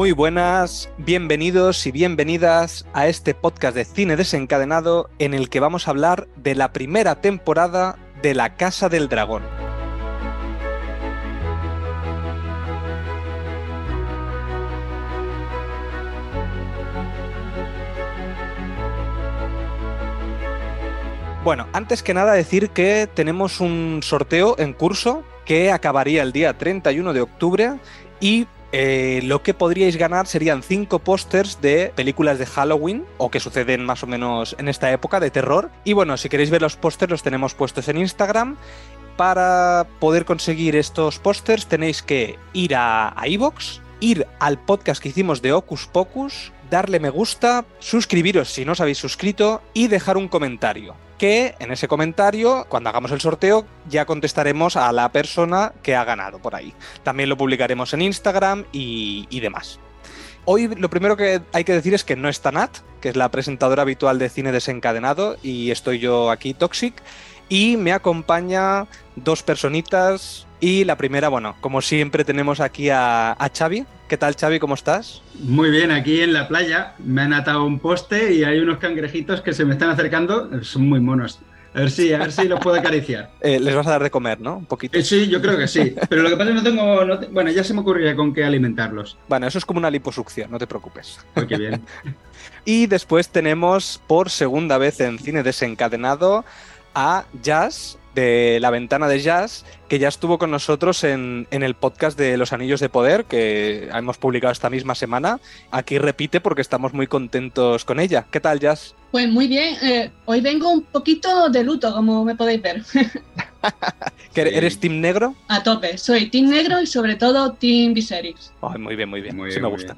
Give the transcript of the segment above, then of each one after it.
Muy buenas, bienvenidos y bienvenidas a este podcast de cine desencadenado en el que vamos a hablar de la primera temporada de La Casa del Dragón. Bueno, antes que nada decir que tenemos un sorteo en curso que acabaría el día 31 de octubre y eh, lo que podríais ganar serían cinco pósters de películas de Halloween o que suceden más o menos en esta época de terror. Y bueno, si queréis ver los pósters los tenemos puestos en Instagram. Para poder conseguir estos pósters tenéis que ir a iVoox, ir al podcast que hicimos de Ocus Pocus, darle me gusta, suscribiros si no os habéis suscrito y dejar un comentario que en ese comentario, cuando hagamos el sorteo, ya contestaremos a la persona que ha ganado por ahí. También lo publicaremos en Instagram y, demás. Hoy lo primero que hay que decir es que no está Nat, que es la presentadora habitual de cine desencadenado, y estoy yo aquí, Toxic, y me acompaña dos personitas, y la primera, bueno, como siempre tenemos aquí a, a Xavi. ¿Qué tal Xavi? ¿Cómo estás? Muy bien, aquí en la playa me han atado un poste y hay unos cangrejitos que se me están acercando, son muy monos. A ver si, a ver si los puedo acariciar. Eh, les vas a dar de comer, ¿no? Un poquito. Eh, sí, yo creo que sí. Pero lo que pasa es que no tengo. bueno, ya se me ocurriría con qué alimentarlos. Bueno, eso es como una liposucción, no te preocupes. Muy bien. y después tenemos por segunda vez en cine desencadenado a Jazz, de La Ventana de Jazz, que ya estuvo con nosotros en, el podcast de Los Anillos de Poder, que hemos publicado esta misma semana. Aquí repite porque estamos muy contentos con ella. ¿Qué tal, Jazz? Pues muy bien. Eh, hoy vengo un poquito de luto, como me podéis ver. ¿Eres Team Negro? A tope. Soy Team Negro y sobre todo Team Viserys. muy bien, muy bien. Muy sí me gusta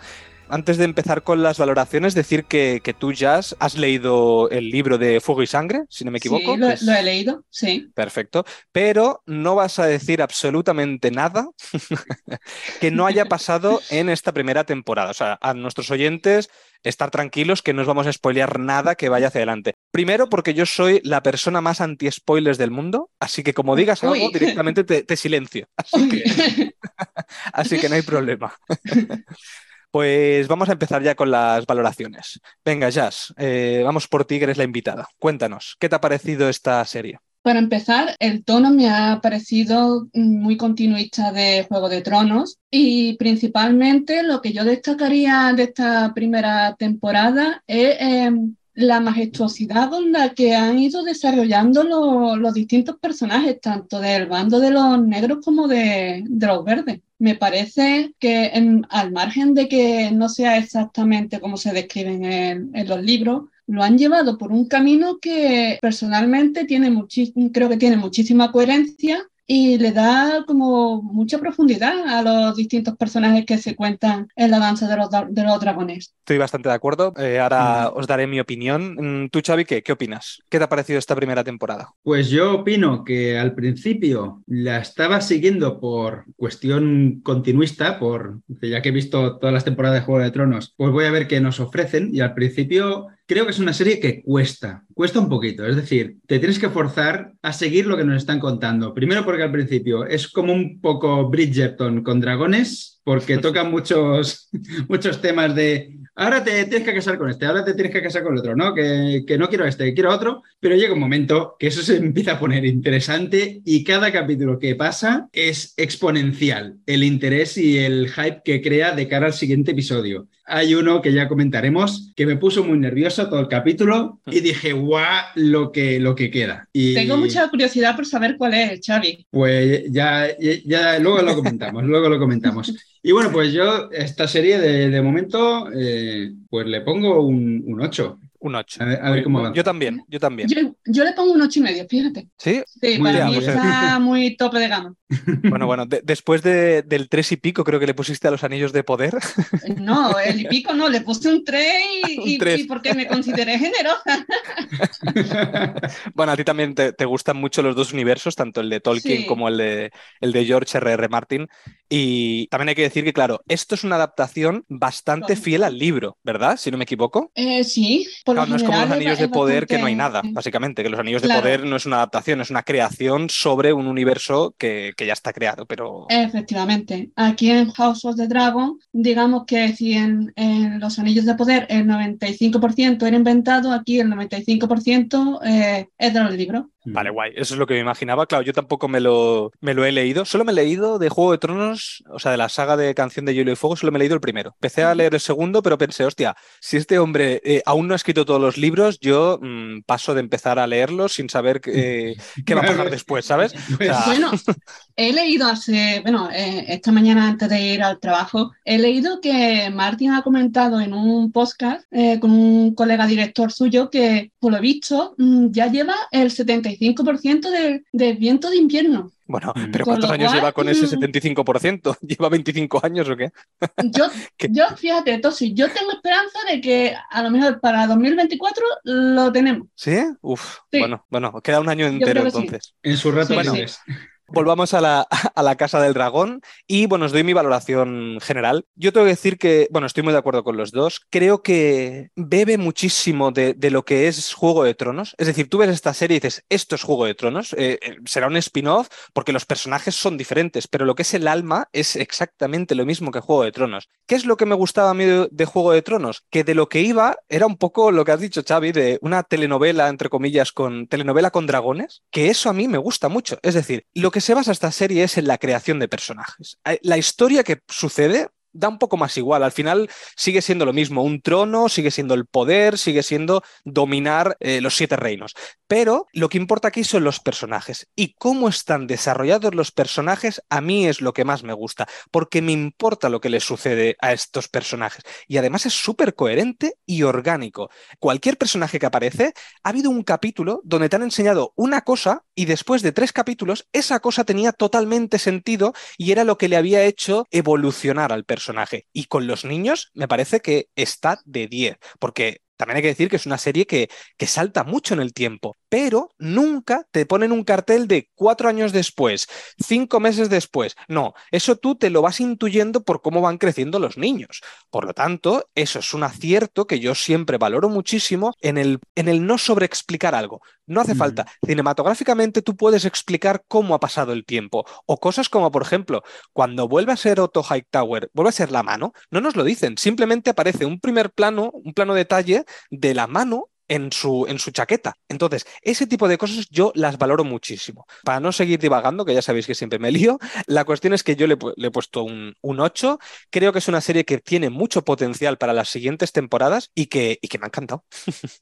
antes de empezar con las valoraciones, decir que, tú, Jazz, has leído el libro de Fuego y Sangre, si no me equivoco. Sí, lo, he leído, sí. Perfecto. Pero no vas a decir absolutamente nada que no haya pasado en esta primera temporada. O sea, a nuestros oyentes, estar tranquilos que no os vamos a spoilear nada que vaya hacia adelante. Primero, porque yo soy la persona más anti-spoilers del mundo, así que como digas algo, directamente te, silencio. así que no hay problema. Pues vamos a empezar ya con las valoraciones. Venga, Jazz, eh, vamos por ti, eres la invitada. Cuéntanos, ¿qué te ha parecido esta serie? Para empezar, el tono me ha parecido muy continuista de Juego de Tronos y principalmente lo que yo destacaría de esta primera temporada es em, la majestuosidad con la que han ido desarrollando los distintos personajes, tanto del bando de los negros como de los verdes me parece que al margen de que no sea exactamente como se describen en, los libros, lo han llevado por un camino que personalmente tiene creo que tiene muchísima coherencia y le da como mucha profundidad a los distintos personajes que se cuentan en la danza de los, de los dragones. Estoy bastante de acuerdo. Eh, ahora os daré mi opinión. Mm, tú, Xavi, ¿qué, ¿qué opinas? ¿Qué te ha parecido esta primera temporada? Pues yo opino que al principio la estaba siguiendo por cuestión continuista, por ya que he visto todas las temporadas de Juego de Tronos, pues voy a ver qué nos ofrecen y al principio creo que es una serie que cuesta, cuesta un poquito. Es decir, te tienes que forzar a seguir lo que nos están contando. Primero porque al principio es como un poco Bridgerton con dragones, porque tocan muchos, muchos temas de ahora te tienes que casar con este, ahora te tienes que casar con el otro, ¿no? Que, que no quiero este, quiero otro, pero llega un momento que eso se empieza a poner interesante y cada capítulo que pasa es exponencial el interés y el hype que crea de cara al siguiente episodio. Hay uno que ya comentaremos que me puso muy nervioso todo el capítulo y dije, guau, lo que, lo que queda. Y... Tengo mucha curiosidad por saber cuál es, Xavi. Pues ya, ya, luego lo comentamos, luego lo comentamos. Y bueno, pues yo esta serie de, momento, eh, pues le pongo un, un 8. Un 8. A ver, a ver cómo va. Yo también, yo también. Yo, yo le pongo un ocho y medio, fíjate. ¿Sí? Sí, Muy para bien, mí pues, está muy tope de gama. Bueno, bueno, de- después de- del 3 y pico creo que le pusiste a los anillos de poder. No, el y pico no, le puse un 3 y, Un y- y porque me consideré generosa. Bueno, a ti también te, te gustan mucho los dos universos, tanto el de Tolkien Sí. como el de, el de George R.R. Martin. Y también hay que decir que, claro, esto es una adaptación bastante fiel al libro, ¿verdad? Si no me equivoco. Eh, sí, por lo Claro, no es como los anillos de poder, que no hay nada, básicamente, que los anillos de poder no es una adaptación, es una creación sobre un universo que, que ya está creado, pero... Efectivamente. Aquí en House of the Dragon, digamos que si en, en los Anillos de Poder el 95% era inventado, aquí el 95% eh, es de los libros. Vale, guay. Eso es lo que me imaginaba. Claro, yo tampoco me lo, me lo he leído. Solo me he leído de Juego de Tronos, o sea, de la saga de Canción de Hielo y Fuego, solo me he leído el primero. Empecé a leer el segundo, pero pensé, hostia, si este hombre eh, aún no ha escrito todos los libros, yo mm, paso de empezar a leerlos sin saber qué, qué va a pasar después, ¿sabes? O sea, Bueno, he leído hace, bueno, eh, esta mañana antes de ir al trabajo, he leído que Martin ha comentado en un podcast eh, con un colega director suyo que, por lo visto, mm, ya lleva el 75% del, del viento de invierno. bueno, Mm. pero ¿cuántos años cual, lleva con ese mm. 75%? ¿Lleva 25 años o qué? Yo, ¿Qué? yo, fíjate, Tosi, yo tengo esperanza de que a lo mejor para 2024 lo tenemos. ¿Sí? Uf, Sí. bueno, bueno, queda un año entero que sí. entonces. En su rato Sí, Bueno. Volvamos a la, a la Casa del Dragón y bueno, os doy mi valoración general. Yo tengo que decir que, bueno, estoy muy de acuerdo con los dos. Creo que bebe muchísimo de, de lo que es Juego de Tronos. Es decir, tú ves esta serie y dices, esto es Juego de Tronos, eh, eh, será un spin-off porque los personajes son diferentes, pero lo que es el alma es exactamente lo mismo que Juego de Tronos. ¿Qué es lo que me gustaba a mí de, de Juego de Tronos? Que de lo que iba era un poco lo que has dicho, Xavi, de una telenovela, entre comillas, con telenovela con dragones, que eso a mí me gusta mucho. Es decir, lo que se basa esta serie es en la creación de personajes. Eh, La historia que sucede da un poco más igual. Al final sigue siendo lo mismo. Un trono, sigue siendo el poder, sigue siendo dominar eh, los siete reinos. Pero lo que importa aquí son los personajes. Y cómo están desarrollados los personajes a mí es lo que más me gusta. Porque me importa lo que les sucede a estos personajes. Y además es súper coherente y orgánico. Cualquier personaje que aparece, ha habido un capítulo donde te han enseñado una cosa y después de tres capítulos esa cosa tenía totalmente sentido y era lo que le había hecho evolucionar al personaje. Y con los niños me parece que está de 10, porque también hay que decir que es una serie que, que salta mucho en el tiempo, pero nunca te ponen un cartel de cuatro años después, cinco meses después. No, eso tú te lo vas intuyendo por cómo van creciendo los niños. Por lo tanto, eso es un acierto que yo siempre valoro muchísimo en el, en el no sobreexplicar algo. No hace Ujú. falta. Cinematográficamente tú puedes explicar cómo ha pasado el tiempo. O cosas como, por ejemplo, cuando vuelve a ser Otto Hightower, vuelve a ser la mano, no nos lo dicen. Simplemente aparece un primer plano, un plano detalle de la mano en su, en su chaqueta. Entonces, ese tipo de cosas yo las valoro muchísimo. Para no seguir divagando, que ya sabéis que siempre me lío, la cuestión es que yo le, he puesto un, un 8. Creo que es una serie que tiene mucho potencial para las siguientes temporadas y que, y que me ha encantado.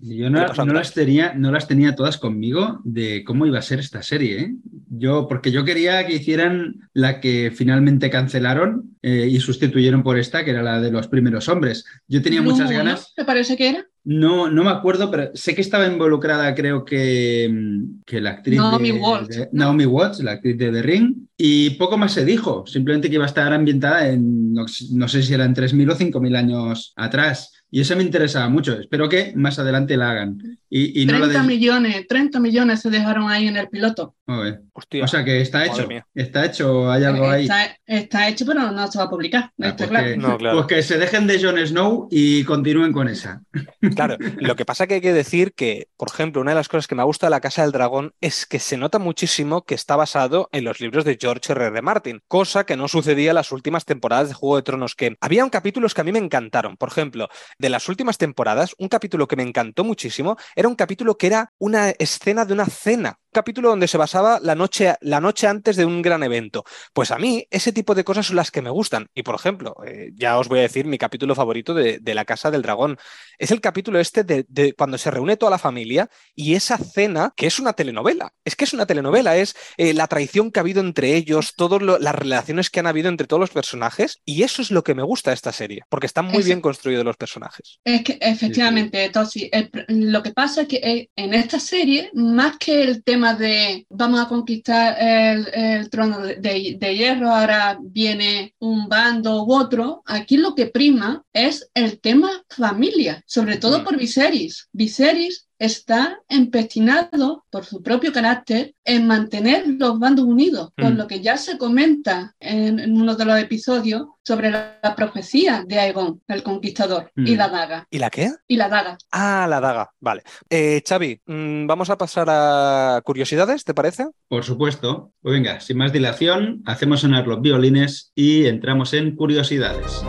Yo no, no las tenía, no las tenía todas conmigo de cómo iba a ser esta serie. ¿eh? Yo, porque yo quería que hicieran la que finalmente cancelaron eh, y sustituyeron por esta, que era la de los primeros hombres. Yo tenía Blue muchas ganas. ¿Te parece que era? No, no me acuerdo, pero sé que estaba involucrada, creo que, mm, que la actriz Naomi de, Watts, de- ¿no? Naomi Watts, la actriz de The Ring, y poco más se dijo, simplemente que iba a estar ambientada en, no, no sé si eran 3.000 o 5.000 años atrás. Y eso me interesaba mucho. Espero que más adelante la hagan. Y, y no la 30 des- millones, 30 millones se dejaron ahí en el piloto. Joder. Hostia. O sea que está hecho. Está hecho, hay algo ahí. Está, está hecho, pero no se va a publicar. Ah, está pues, claro. que, No, claro. pues que se dejen de Jon Snow y continúen con esa. Claro, lo que pasa que hay que decir que, por ejemplo, una de las cosas que me gusta de La Casa del Dragón es que se nota muchísimo que está basado en los libros de George R. R. Martin, cosa que no sucedía en las últimas temporadas de Juego de Tronos, que había un capítulos que a mí me encantaron. Por ejemplo, de las últimas temporadas, un capítulo que me encantó muchísimo era un capítulo que era una escena de una cena capítulo donde se basaba la noche, la noche antes de un gran evento. Pues a mí ese tipo de cosas son las que me gustan. Y por ejemplo, eh, ya os voy a decir mi capítulo favorito de, La Casa del Dragón. Es el capítulo este de, cuando se reúne toda la familia y esa cena que es una telenovela. Es que es una telenovela, es eh, la traición que ha habido entre ellos, todas las relaciones que han habido entre todos los personajes. Y eso es lo que me gusta de esta serie, porque están muy bien construidos los personajes. Es que efectivamente, Tosi, lo que pasa es que eh, en esta serie, más que el tema de vamos a conquistar el, trono de, hierro, ahora viene un bando u otro, aquí lo que prima es el tema familia, sobre todo por Viserys. Viserys está empecinado por su propio carácter en mantener los bandos unidos, por mm. lo que ya se comenta en, uno de los episodios sobre la, profecía de Aegon, el conquistador, y mm. la daga. ¿Y la qué? Y la daga. Ah, la daga, vale. Eh, Xavi, mm, vamos a pasar a curiosidades, ¿te parece? Por supuesto. Pues venga, sin más dilación, hacemos sonar los violines y entramos en curiosidades.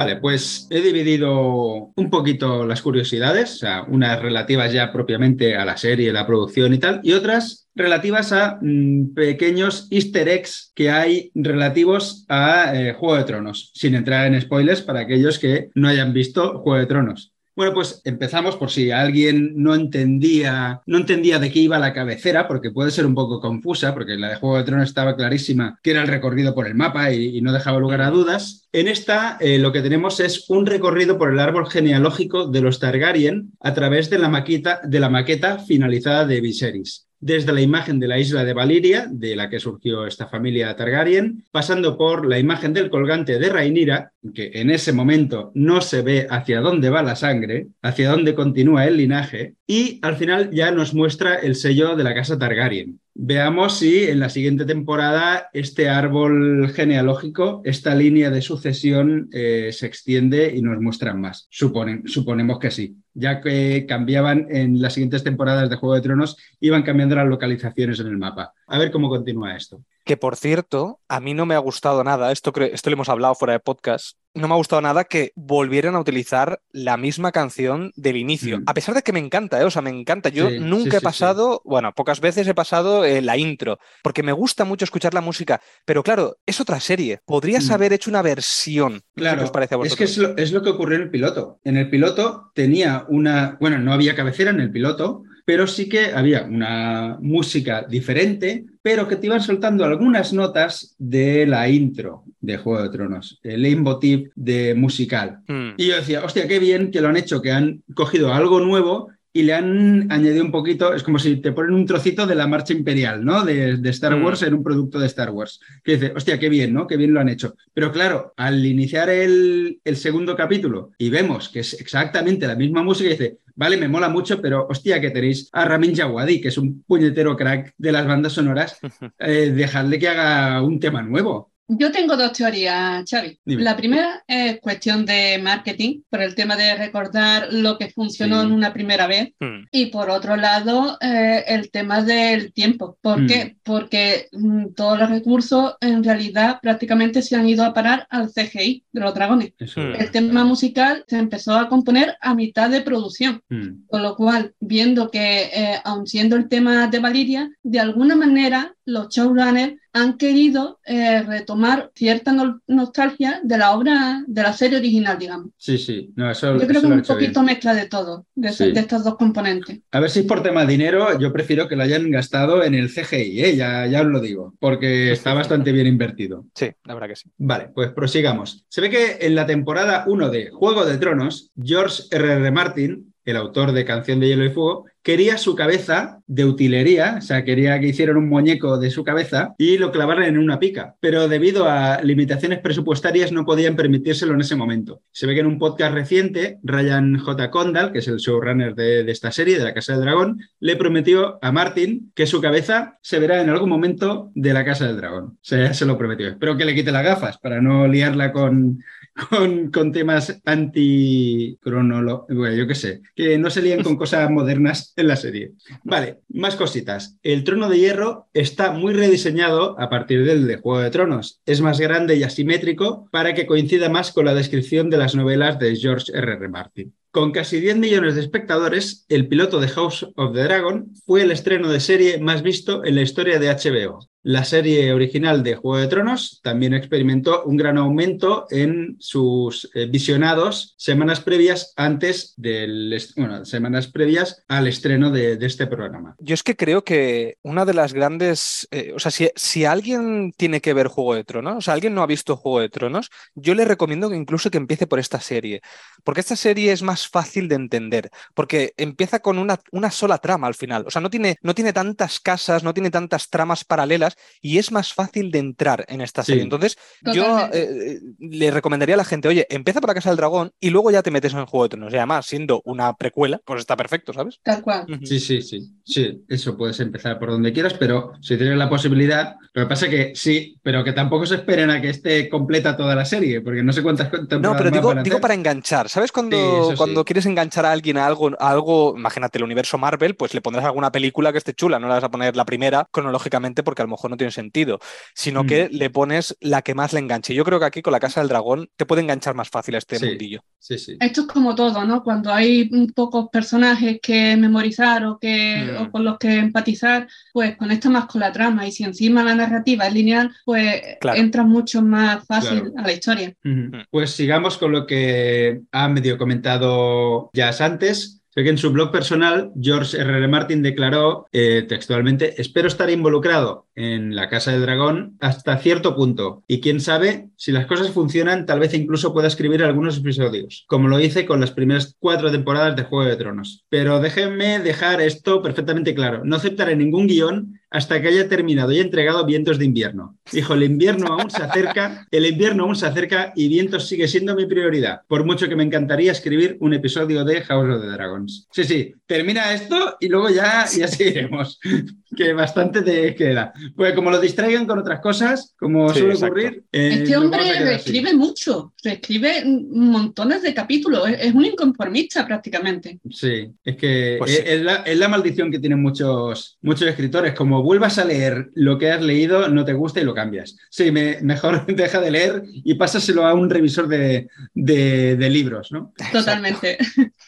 Vale, pues he dividido un poquito las curiosidades, o sea, unas relativas ya propiamente a la serie, la producción y tal, y otras relativas a mm, pequeños easter eggs que hay relativos a eh, Juego de Tronos, sin entrar en spoilers para aquellos que no hayan visto Juego de Tronos. Bueno, pues empezamos por si alguien no entendía, no entendía de qué iba la cabecera, porque puede ser un poco confusa, porque la de Juego de Tronos estaba clarísima que era el recorrido por el mapa y, no dejaba lugar a dudas. En esta eh, lo que tenemos es un recorrido por el árbol genealógico de los Targaryen a través de la maqueta, de la maqueta finalizada de Viserys desde la imagen de la isla de Valiria, de la que surgió esta familia Targaryen, pasando por la imagen del colgante de Rhaenyra, que en ese momento no se ve hacia dónde va la sangre, hacia dónde continúa el linaje, y al final ya nos muestra el sello de la casa Targaryen. Veamos si en la siguiente temporada este árbol genealógico, esta línea de sucesión eh, se extiende y nos muestran más. Suponen, suponemos que sí, ya que cambiaban en las siguientes temporadas de Juego de Tronos, iban cambiando las localizaciones en el mapa. A ver cómo continúa esto. Que por cierto, a mí no me ha gustado nada, esto, esto lo hemos hablado fuera de podcast, no me ha gustado nada que volvieran a utilizar la misma canción del inicio. Mm. A pesar de que me encanta, ¿eh? o sea, me encanta. Yo nunca he pasado, bueno, pocas veces he pasado eh, la intro, porque me gusta mucho escuchar la música, pero claro, es otra serie. Podrías mm. haber hecho una versión. Claro, es que es lo, es lo que ocurrió en el piloto. En el piloto tenía una, bueno, no había cabecera en el piloto, pero sí que había una música diferente, pero que te iban soltando algunas notas de la intro de Juego de Tronos, el leitmotiv de musical. Hmm. Y yo decía, hostia, qué bien que lo han hecho, que han cogido algo nuevo y le han añadido un poquito, es como si te ponen un trocito de la marcha imperial, ¿no? De, Star mm. Wars en un producto de Star Wars. Que dice, hostia, qué bien, ¿no? Qué bien lo han hecho. Pero claro, al iniciar el, segundo capítulo y vemos que es exactamente la misma música, dice, vale, me mola mucho, pero hostia, que tenéis a Ramin Djawadi, que es un puñetero crack de las bandas sonoras, eh, dejadle que haga un tema nuevo. Yo tengo dos teorías, Xavi. La primera es cuestión de marketing, por el tema de recordar lo que funcionó en una primera vez. Hmm. Y por otro lado, eh, el tema del tiempo. ¿Por hmm. qué? Porque mm, todos los recursos en realidad prácticamente se han ido a parar al CGI de los dragones. El tema musical se empezó a componer a mitad de producción. Hmm. Con lo cual, viendo que, eh, aun siendo el tema de Valiria, de alguna manera los showrunners han querido eh, retomar cierta nostalgia de la obra, de la serie original, digamos. Sí, sí. No, eso, yo creo que es un poquito mezcla de todo, de, estos dos componentes. A ver si es por tema de dinero, yo prefiero que lo hayan gastado en el CGI, ¿eh? ya, ya os lo digo, porque está bastante bien invertido. Sí, la verdad que sí. Vale, pues prosigamos. Se ve que en la temporada 1 de Juego de Tronos, George R.R. R. Martin el autor de Canción de Hielo y Fuego, quería su cabeza de utilería, o sea, quería que hicieran un muñeco de su cabeza y lo clavaran en una pica, pero debido a limitaciones presupuestarias no podían permitírselo en ese momento. Se ve que en un podcast reciente, Ryan J. Condal, que es el showrunner de, esta serie, de La Casa del Dragón, le prometió a Martin que su cabeza se verá en algún momento de La Casa del Dragón. Se lo prometió. Espero que le quite las gafas para no liarla con con, temas anti bueno, yo qué sé, que no se líen con cosas modernas en la serie. Vale, más cositas. El trono de hierro está muy rediseñado a partir del de Juego de Tronos. Es más grande y asimétrico para que coincida más con la descripción de las novelas de George R. R. Martin. Con casi 10 millones de espectadores, el piloto de House of the Dragon fue el estreno de serie más visto en la historia de HBO. La serie original de Juego de Tronos también experimentó un gran aumento en sus eh, visionados semanas previas antes del bueno, semanas previas al estreno de, este programa. Yo es que creo que una de las grandes, eh, o sea, si, alguien tiene que ver Juego de Tronos, o sea, alguien no ha visto Juego de Tronos, yo le recomiendo que incluso que empiece por esta serie, porque esta serie es más fácil de entender, porque empieza con una, una sola trama al final, o sea, no tiene, no tiene tantas casas, no tiene tantas tramas paralelas y es más fácil de entrar en esta serie. Entonces, yo eh, le recomendaría a la gente, oye, empieza por la Casa del Dragón y luego ya te metes en el Juego de Tronos. Y además, siendo una precuela, pues está perfecto, ¿sabes? Tal cual. Sí, sí, sí. Sí, eso puedes empezar por donde quieras, pero si tienes la posibilidad, lo que pasa es que sí, pero que tampoco se esperen a que esté completa toda la serie, porque no sé cuántas No, pero digo, para, digo para enganchar. ¿Sabes cuando, cuando quieres enganchar a alguien a algo, algo, imagínate el universo Marvel, pues le pondrás alguna película que esté chula, no la vas a poner la primera cronológicamente porque a lo mejor no tiene sentido, sino que mm. le pones la que más le enganche. Yo creo que aquí con la Casa del Dragón te puede enganchar más fácil este mundillo. Sí, sí. Esto es como todo, ¿no? Cuando hay pocos personajes que memorizar o, que, mm. con los que empatizar, pues conecta más con la trama. Y si encima la narrativa es lineal, pues entra mucho más fácil a la historia. Mm. Pues sigamos con lo que ha medio comentado ya antes Sé que en su blog personal, George R. R. Martin declaró eh, textualmente, espero estar involucrado en la Casa del Dragón hasta cierto punto. Y quién sabe, si las cosas funcionan, tal vez incluso pueda escribir algunos episodios, como lo hice con las primeras cuatro temporadas de Juego de Tronos. Pero déjenme dejar esto perfectamente claro. No aceptaré ningún guion hasta que haya terminado y entregado Vientos de invierno. Dijo, el invierno aún se acerca, el invierno aún se acerca y Vientos sigue siendo mi prioridad, por mucho que me encantaría escribir un episodio de House of the Dragons. Sí, sí, termina esto y luego ya, ya seguiremos, que bastante te queda. Pues como lo distraigan con otras cosas, como suele ocurrir... Eh, este hombre escribe mucho, escribe montones de capítulos, es, un inconformista prácticamente. Sí, es que pues es, la, es, la, maldición que tienen muchos, muchos escritores, como vuelvas a leer lo que has leído, no te gusta y lo cambias. Sí, mejor deja de leer y pásaselo a un revisor de, libros, ¿no? Totalmente.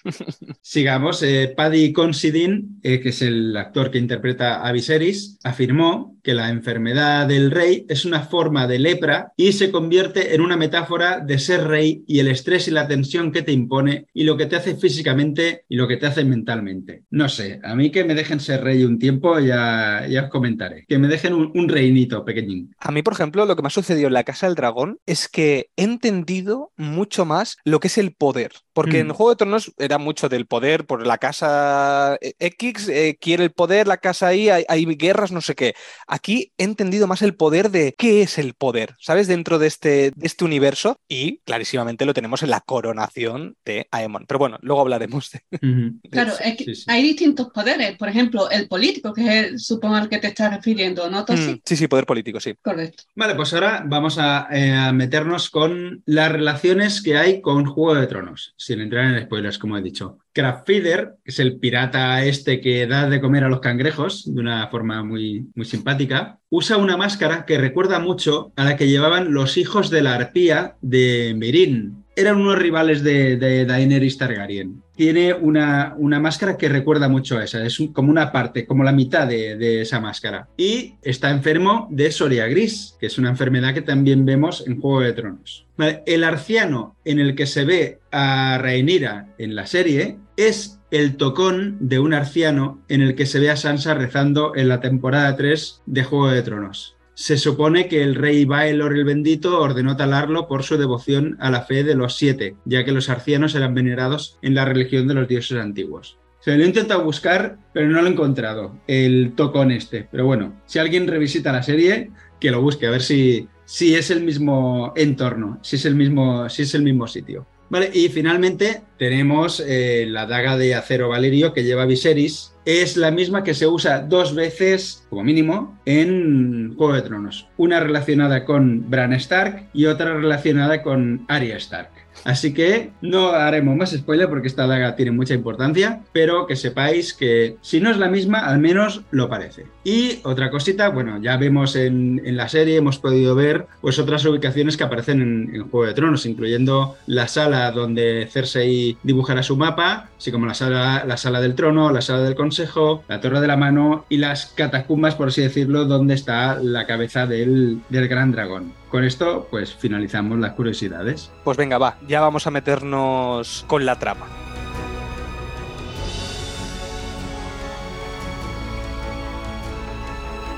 Sigamos. Eh, Paddy Considine, eh, que es el actor que interpreta a Viserys, afirmó que la enfermedad del rey es una forma de lepra y se convierte en una metáfora de ser rey y el estrés y la tensión que te impone y lo que te hace físicamente y lo que te hace mentalmente. No sé, a mí que me dejen ser rey un tiempo ya, ya os comentaré. Que me dejen un, reinito pequeñín. A mí, por ejemplo, lo que me ha sucedido en la Casa del Dragón es que he entendido mucho más lo que es el poder. Porque en mm. Juego de Tronos era mucho del poder por la casa eh, X, eh, quiere el poder, la casa Y, hay, hay guerras, no sé qué Aquí he entendido más el poder de qué es el poder, ¿sabes? Dentro de este, este universo y clarísimamente lo tenemos en la coronación de Aemon. Pero bueno, luego hablaremos de... claro, es que hay distintos poderes. Por ejemplo, el político, que es el, supongo al que te estás refiriendo, ¿no, mm, sí, sí, poder político, sí. Correcto. Vale, pues ahora vamos eh, a, meternos con las relaciones que hay con Juego de Tronos, sin entrar en spoilers, como he dicho. Craftfeeder, que es el pirata este que da de comer a los cangrejos de una forma muy, muy simpática, usa una máscara que recuerda mucho a la que llevaban los hijos de la arpía de Merin. Eran unos rivales de, de Daenerys Targaryen. Tiene una, una, máscara que recuerda mucho a esa, es como una parte, como la mitad de, de, esa máscara. Y está enfermo de Soria Gris, que es una enfermedad que también vemos en Juego de Tronos. El arciano en el que se ve a Rhaenyra en la serie es el tocón de un arciano en el que se ve a Sansa rezando en la temporada 3 de Juego de Tronos. Se supone que el rey Baelor el Bendito ordenó talarlo por su devoción a la fe de los siete, ya que los arcianos eran venerados en la religión de los dioses antiguos. Se lo he intentado buscar, pero no lo he encontrado, el tocón este. Pero bueno, si alguien revisita la serie, que lo busque, a ver si, si es el mismo entorno, si es el mismo, si es el mismo sitio. Vale, y finalmente tenemos eh, la daga de acero Valerio que lleva Viserys. Es la misma que se usa dos veces, como mínimo, en Juego de Tronos. Una relacionada con Bran Stark y otra relacionada con Arya Stark. Así que no haremos más spoiler porque esta daga tiene mucha importancia, pero que sepáis que si no es la misma, al menos lo parece. Y otra cosita, bueno, ya vemos en, la serie, hemos podido ver pues otras ubicaciones que aparecen en, Juego de Tronos, incluyendo la sala donde Cersei dibujará su mapa, así como la sala, la sala del trono, la sala del consejo, la torre de la mano y las catacumbas, por así decirlo, donde está la cabeza del, del gran dragón. Con esto, pues finalizamos las curiosidades. Pues venga, va, ya vamos a meternos con la trama.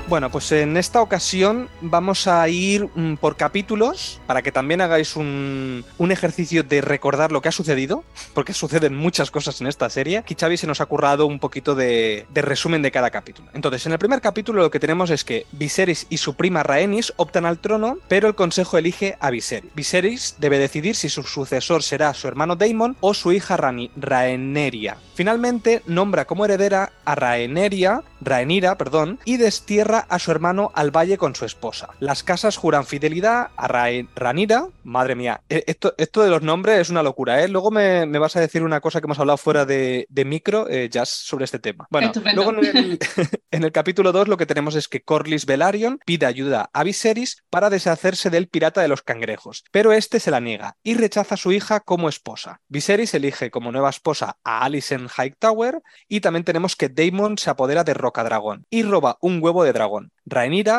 Bueno, pues en esta ocasión vamos a ir mm, por capítulos para que también hagáis un, ejercicio de recordar lo que ha sucedido, porque suceden muchas cosas en esta serie. Aquí Xavi se nos ha currado un poquito de, resumen de cada capítulo. Entonces, en el primer capítulo lo que tenemos es que Viserys y su prima Rhaenys optan al trono, pero el consejo elige a Viserys. Viserys debe decidir si su sucesor será su hermano Daemon o su hija Rhaenyra. Finalmente, nombra como heredera a Rhaenyra, Rhaenyra, perdón, y destierra a su hermano al valle con su esposa. Las casas juran fidelidad a Ranira. Madre mía, e-, esto, esto de los nombres es una locura, ¿eh? Luego me, vas a decir una cosa que hemos hablado fuera de, micro, eh, Jazz, sobre este tema. Bueno, luego en el, capítulo 2 lo que tenemos es que Corlys Velaryon pide ayuda a Viserys para deshacerse del pirata de los cangrejos, pero este se la niega y rechaza a su hija como esposa. Viserys elige como nueva esposa a Alicent Hightower y también tenemos que Daemon se apodera de Rocadragón y roba un huevo de dragón dragón.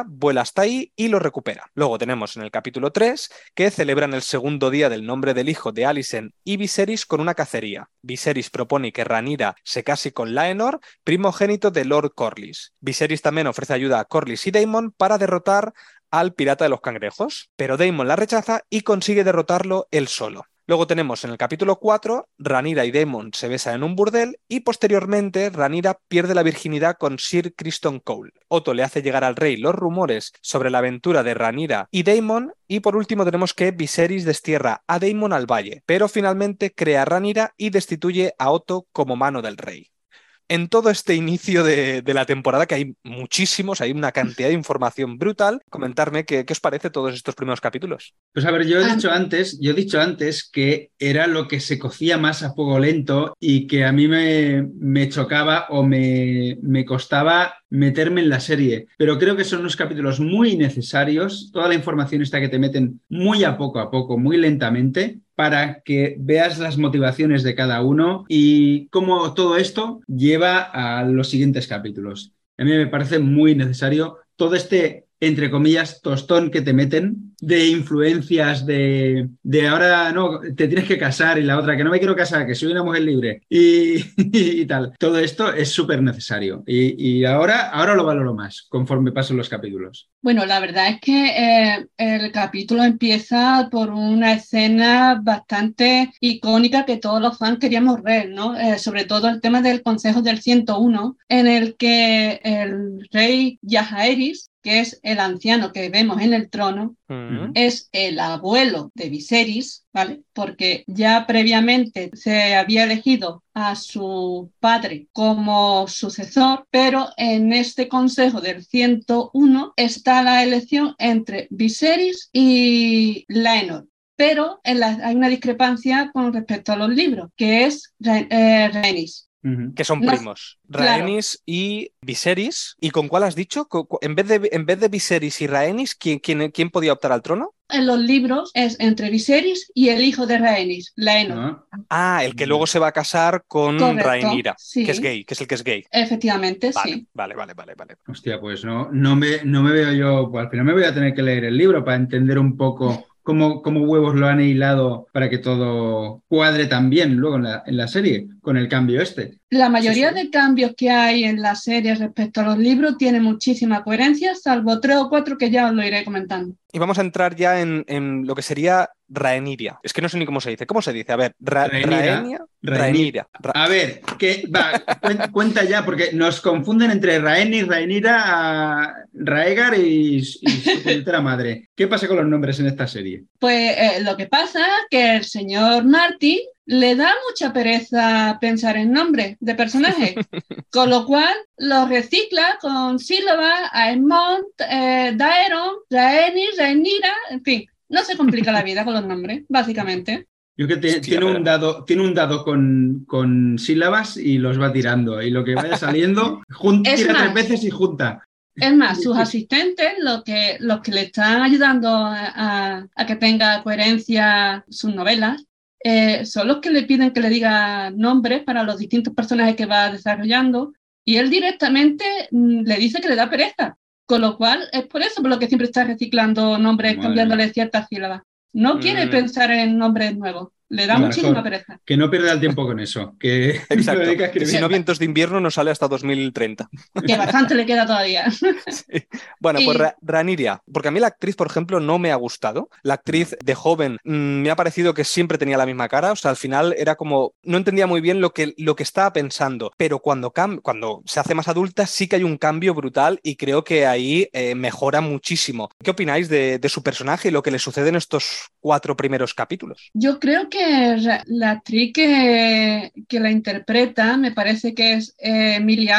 Vuela hasta ahí y lo recupera. Luego tenemos en el capítulo 3 que celebran el segundo día del nombre del hijo de Alicent y Viserys con una cacería. Viserys propone que Rhaenyra se case con Laenor, primogénito de Lord Corlys. Viserys también ofrece ayuda a Corlys y Daemon para derrotar al pirata de los cangrejos, pero Daemon la rechaza y consigue derrotarlo él solo. Luego tenemos en el capítulo 4, Ranira y Daemon se besan en un burdel y posteriormente Ranira pierde la virginidad con Sir Criston Cole. Otto le hace llegar al rey los rumores sobre la aventura de Ranira y Daemon y por último tenemos que Viserys destierra a Daemon al valle, pero finalmente crea a Ranira y destituye a Otto como mano del rey en todo este inicio de, la temporada, que hay muchísimos, hay una cantidad de información brutal, comentarme qué, os parece todos estos primeros capítulos. Pues a ver, yo he ah. dicho antes, yo he dicho antes que era lo que se cocía más a fuego lento y que a mí me, me chocaba o me, me costaba meterme en la serie. Pero creo que son unos capítulos muy necesarios. Toda la información está que te meten muy a poco a poco, muy lentamente, para que veas las motivaciones de cada uno y cómo todo esto lleva a los siguientes capítulos. A mí me parece muy necesario todo este entre comillas, tostón que te meten de influencias de, de ahora no, te tienes que casar y la otra que no me quiero casar, que soy una mujer libre y, tal. Todo esto es súper necesario y, y, ahora, ahora lo valoro más conforme pasan los capítulos. Bueno, la verdad es que eh, el capítulo empieza por una escena bastante icónica que todos los fans queríamos ver, ¿no? Eh, sobre todo el tema del Consejo del 101, en el que el rey Yajaeris que es el anciano que vemos en el trono, es el abuelo de Viserys, ¿vale? Porque ya previamente se había elegido a su padre como sucesor, pero en este consejo del 101 está la elección entre Viserys y Laenor pero hay una discrepancia con respecto a los libros, que es eh, que son primos. Rhaenys y Viserys. ¿Y con cuál has dicho? En vez de, en vez de Viserys y Rhaenys, ¿quién, quién, podía optar al trono? En los libros es entre Viserys y el hijo de Rhaenys, Laenor. Ah. ah, el que luego se va a casar con Rhaenyra, que es gay, que es el que es gay. Efectivamente, sí. Vale, vale, vale, vale. Hostia, pues no, no, me, no me veo yo, pues al final me voy a tener que leer el libro para entender un poco cómo, huevos lo han hilado para que todo cuadre tan bien luego en la, en la serie con el cambio este. La mayoría sí. de cambios que hay en la serie respecto a los libros tiene muchísima coherencia, salvo tres o cuatro que ya os lo iré comentando. Y vamos a entrar ya en, en lo que sería Rhaenyra. Es que no sé ni cómo se dice. ¿Cómo se dice? A ver, Ra Rhaenyra. Rhaenyra. Rhaenyra. Ra- A ver, que va, cuen- cuenta ya, porque nos confunden entre Raeni, Rhaenyra, a Raegar y, y su puñetera madre. ¿Qué pasa con los nombres en esta serie? Pues eh, lo que pasa es que el señor Martin le da mucha pereza pensar en nombres de personajes, con lo cual los recicla con sílabas, Aemont, eh, Daeron, Rhaenyra, en fin, no se complica la vida con los nombres, básicamente. Yo creo que te- Hostia, tiene, pero- un dado, tiene un dado con, con sílabas y los va tirando. Y lo que vaya saliendo, jun- Es tira más. tres veces y junta. Es más, sus asistentes, los que, los que le están ayudando a, a- a que tenga coherencia sus novelas, eh, son los que le piden que le diga nombres para los distintos personajes que va desarrollando y él directamente mm, le dice que le da pereza. Con lo cual, es por eso por lo que siempre está reciclando nombres, Madre cambiándole ciertas sílabas. No quiere Mm. pensar en nombres nuevos, le da Mejor. muchísima pereza. Que no pierda el tiempo con eso. Que Exacto. Si no, Vientos de Invierno no sale hasta 2030. Que bastante le queda todavía. Sí. Bueno, pues Y- Ra- Rhaenyra, porque a mí la actriz, por ejemplo, no me ha gustado. La actriz de joven mm, me ha parecido que siempre tenía la misma cara, o sea, al final era como, no entendía muy bien lo que, lo que estaba pensando, pero cuando, cam- cuando se hace más adulta sí que hay un cambio brutal y creo que ahí eh, mejora muchísimo. ¿Qué opináis de, de su personaje y lo que le sucede en estos cuatro primeros capítulos? Yo creo que la actriz que, que la interpreta, me parece que es eh, Millie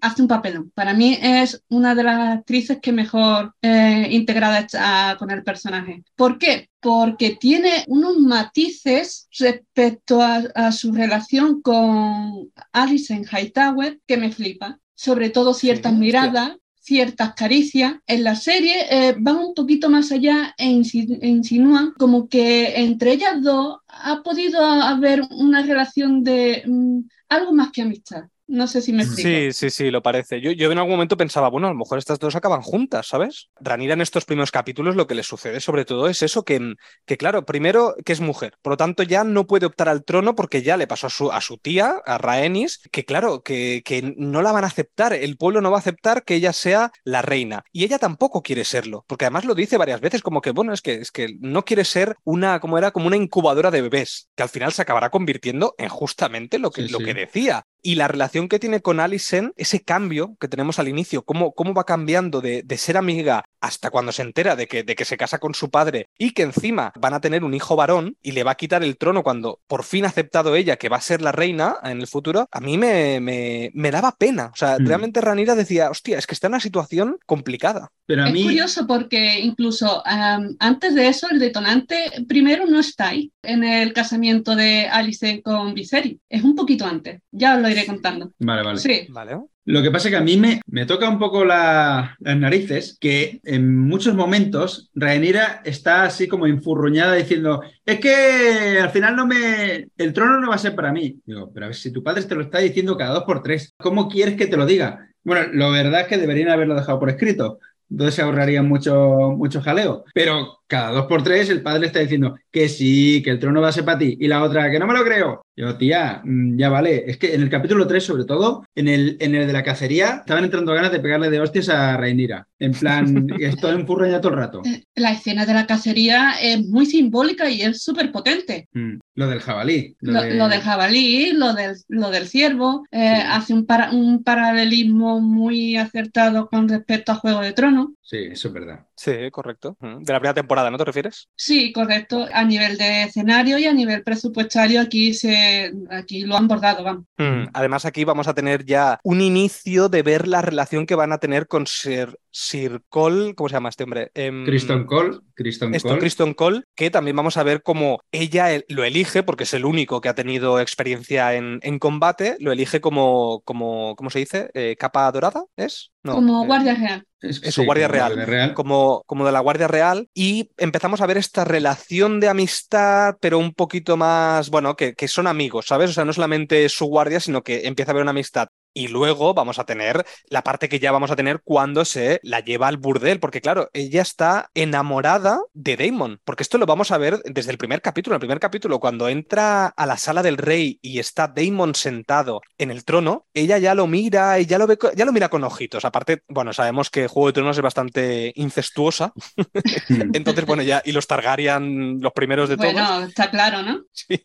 hace un papelón. Para mí es una de las actrices que mejor eh, integrada está con el personaje. ¿Por qué? Porque tiene unos matices respecto a, a su relación con Alison Hightower que me flipa. Sobre todo ciertas Sí, miradas, ciertas caricias. En la serie eh, van un poquito más allá e, insi- insinúan como que entre ellas dos ha podido haber una relación de mm, algo más que amistad. No sé si me explico. Sí, sí, sí, lo parece. Yo, yo en algún momento pensaba, bueno, a lo mejor estas dos acaban juntas, ¿sabes? Ranira en estos primeros capítulos lo que le sucede sobre todo es eso, que, que claro, primero que es mujer, por lo tanto ya no puede optar al trono porque ya le pasó a su, a su tía, a Rhaenys, que claro, que, que no la van a aceptar, el pueblo no va a aceptar que ella sea la reina. Y ella tampoco quiere serlo, porque además lo dice varias veces como que, bueno, es que, es que no quiere ser una, como era, como una incubadora de bebés, que al final se acabará convirtiendo en justamente lo que, Sí, lo sí. que decía. Y la relación que tiene con Alison, ese cambio que tenemos al inicio, cómo, cómo va cambiando de, de ser amiga hasta cuando se entera de que, de que se casa con su padre y que encima van a tener un hijo varón y le va a quitar el trono cuando por fin ha aceptado ella que va a ser la reina en el futuro, a mí me, me, me daba pena. O sea, Mm. realmente Ranira decía, hostia, es que está en una situación complicada. Pero a Es mí, curioso porque incluso am, antes de eso el detonante primero no está ahí en el casamiento de Alice con Viserys. Es un poquito antes. Ya os lo iré contando. Vale, vale. Sí. ¿Vale? Lo que pasa es que a mí me, me toca un poco la- las narices que en muchos momentos Rhaenyra está así como infurruñada diciendo es que al final no me... el trono no va a ser para mí. Digo, pero a ver, si tu padre te lo está diciendo cada dos por tres, ¿cómo quieres que te lo diga? Bueno, lo verdad es que deberían haberlo dejado por escrito. Entonces se ahorraría mucho, mucho jaleo. Pero cada dos por tres el padre está diciendo que sí, que el trono va a ser para ti. Y la otra, que no me lo creo. Yo, tía, mm, ya vale. Es que en el capítulo 3, sobre todo, en el, en el de la cacería, estaban entrando ganas de pegarle de hostias a Rhaenyra. En plan, estoy enfurruñado todo el rato. Eh, La escena de la cacería es muy simbólica y es súper potente. Mm, Lo del jabalí. Lo, de- lo del jabalí, lo del, lo del ciervo, eh, Sí. hace un, para- un paralelismo muy acertado con respecto a Juego de Tronos. Sí, eso es verdad. Sí, correcto. De la primera temporada, ¿no te refieres? Sí, correcto. A nivel de escenario y a nivel presupuestario, aquí, se, aquí lo han bordado, vamos. Mm, Además, aquí vamos a tener ya un inicio de ver la relación que van a tener con Sir, Sir Cole, ¿cómo se llama este hombre? Em, Criston Cole. Criston Esto, Cole. Kristen Cole, que también vamos a ver cómo ella el- lo elige, porque es el único que ha tenido experiencia en, en combate, lo elige como, como ¿cómo se dice? Eh, ¿Capa dorada? ¿Es? No, como eh, guardia real. Es- eso, Guardia como Real. Guardia Real. como, como de la Guardia Real, y empezamos a ver esta relación de amistad, pero un poquito más, bueno, que, que son amigos, ¿sabes? O sea, no solamente su guardia, sino que empieza a haber una amistad Y luego vamos a tener la parte que ya vamos a tener cuando se la lleva al burdel, porque claro, ella está enamorada de Damon, porque esto lo vamos a ver desde el primer capítulo. En el primer capítulo, cuando entra a la sala del rey y está Damon sentado en el trono, ella ya lo mira y ya lo ve, ya lo mira con ojitos. Aparte, bueno, sabemos que Juego de Tronos es bastante incestuosa. Entonces, bueno, ya, y los Targaryen, los primeros de todos. Bueno, está claro, ¿no? Sí.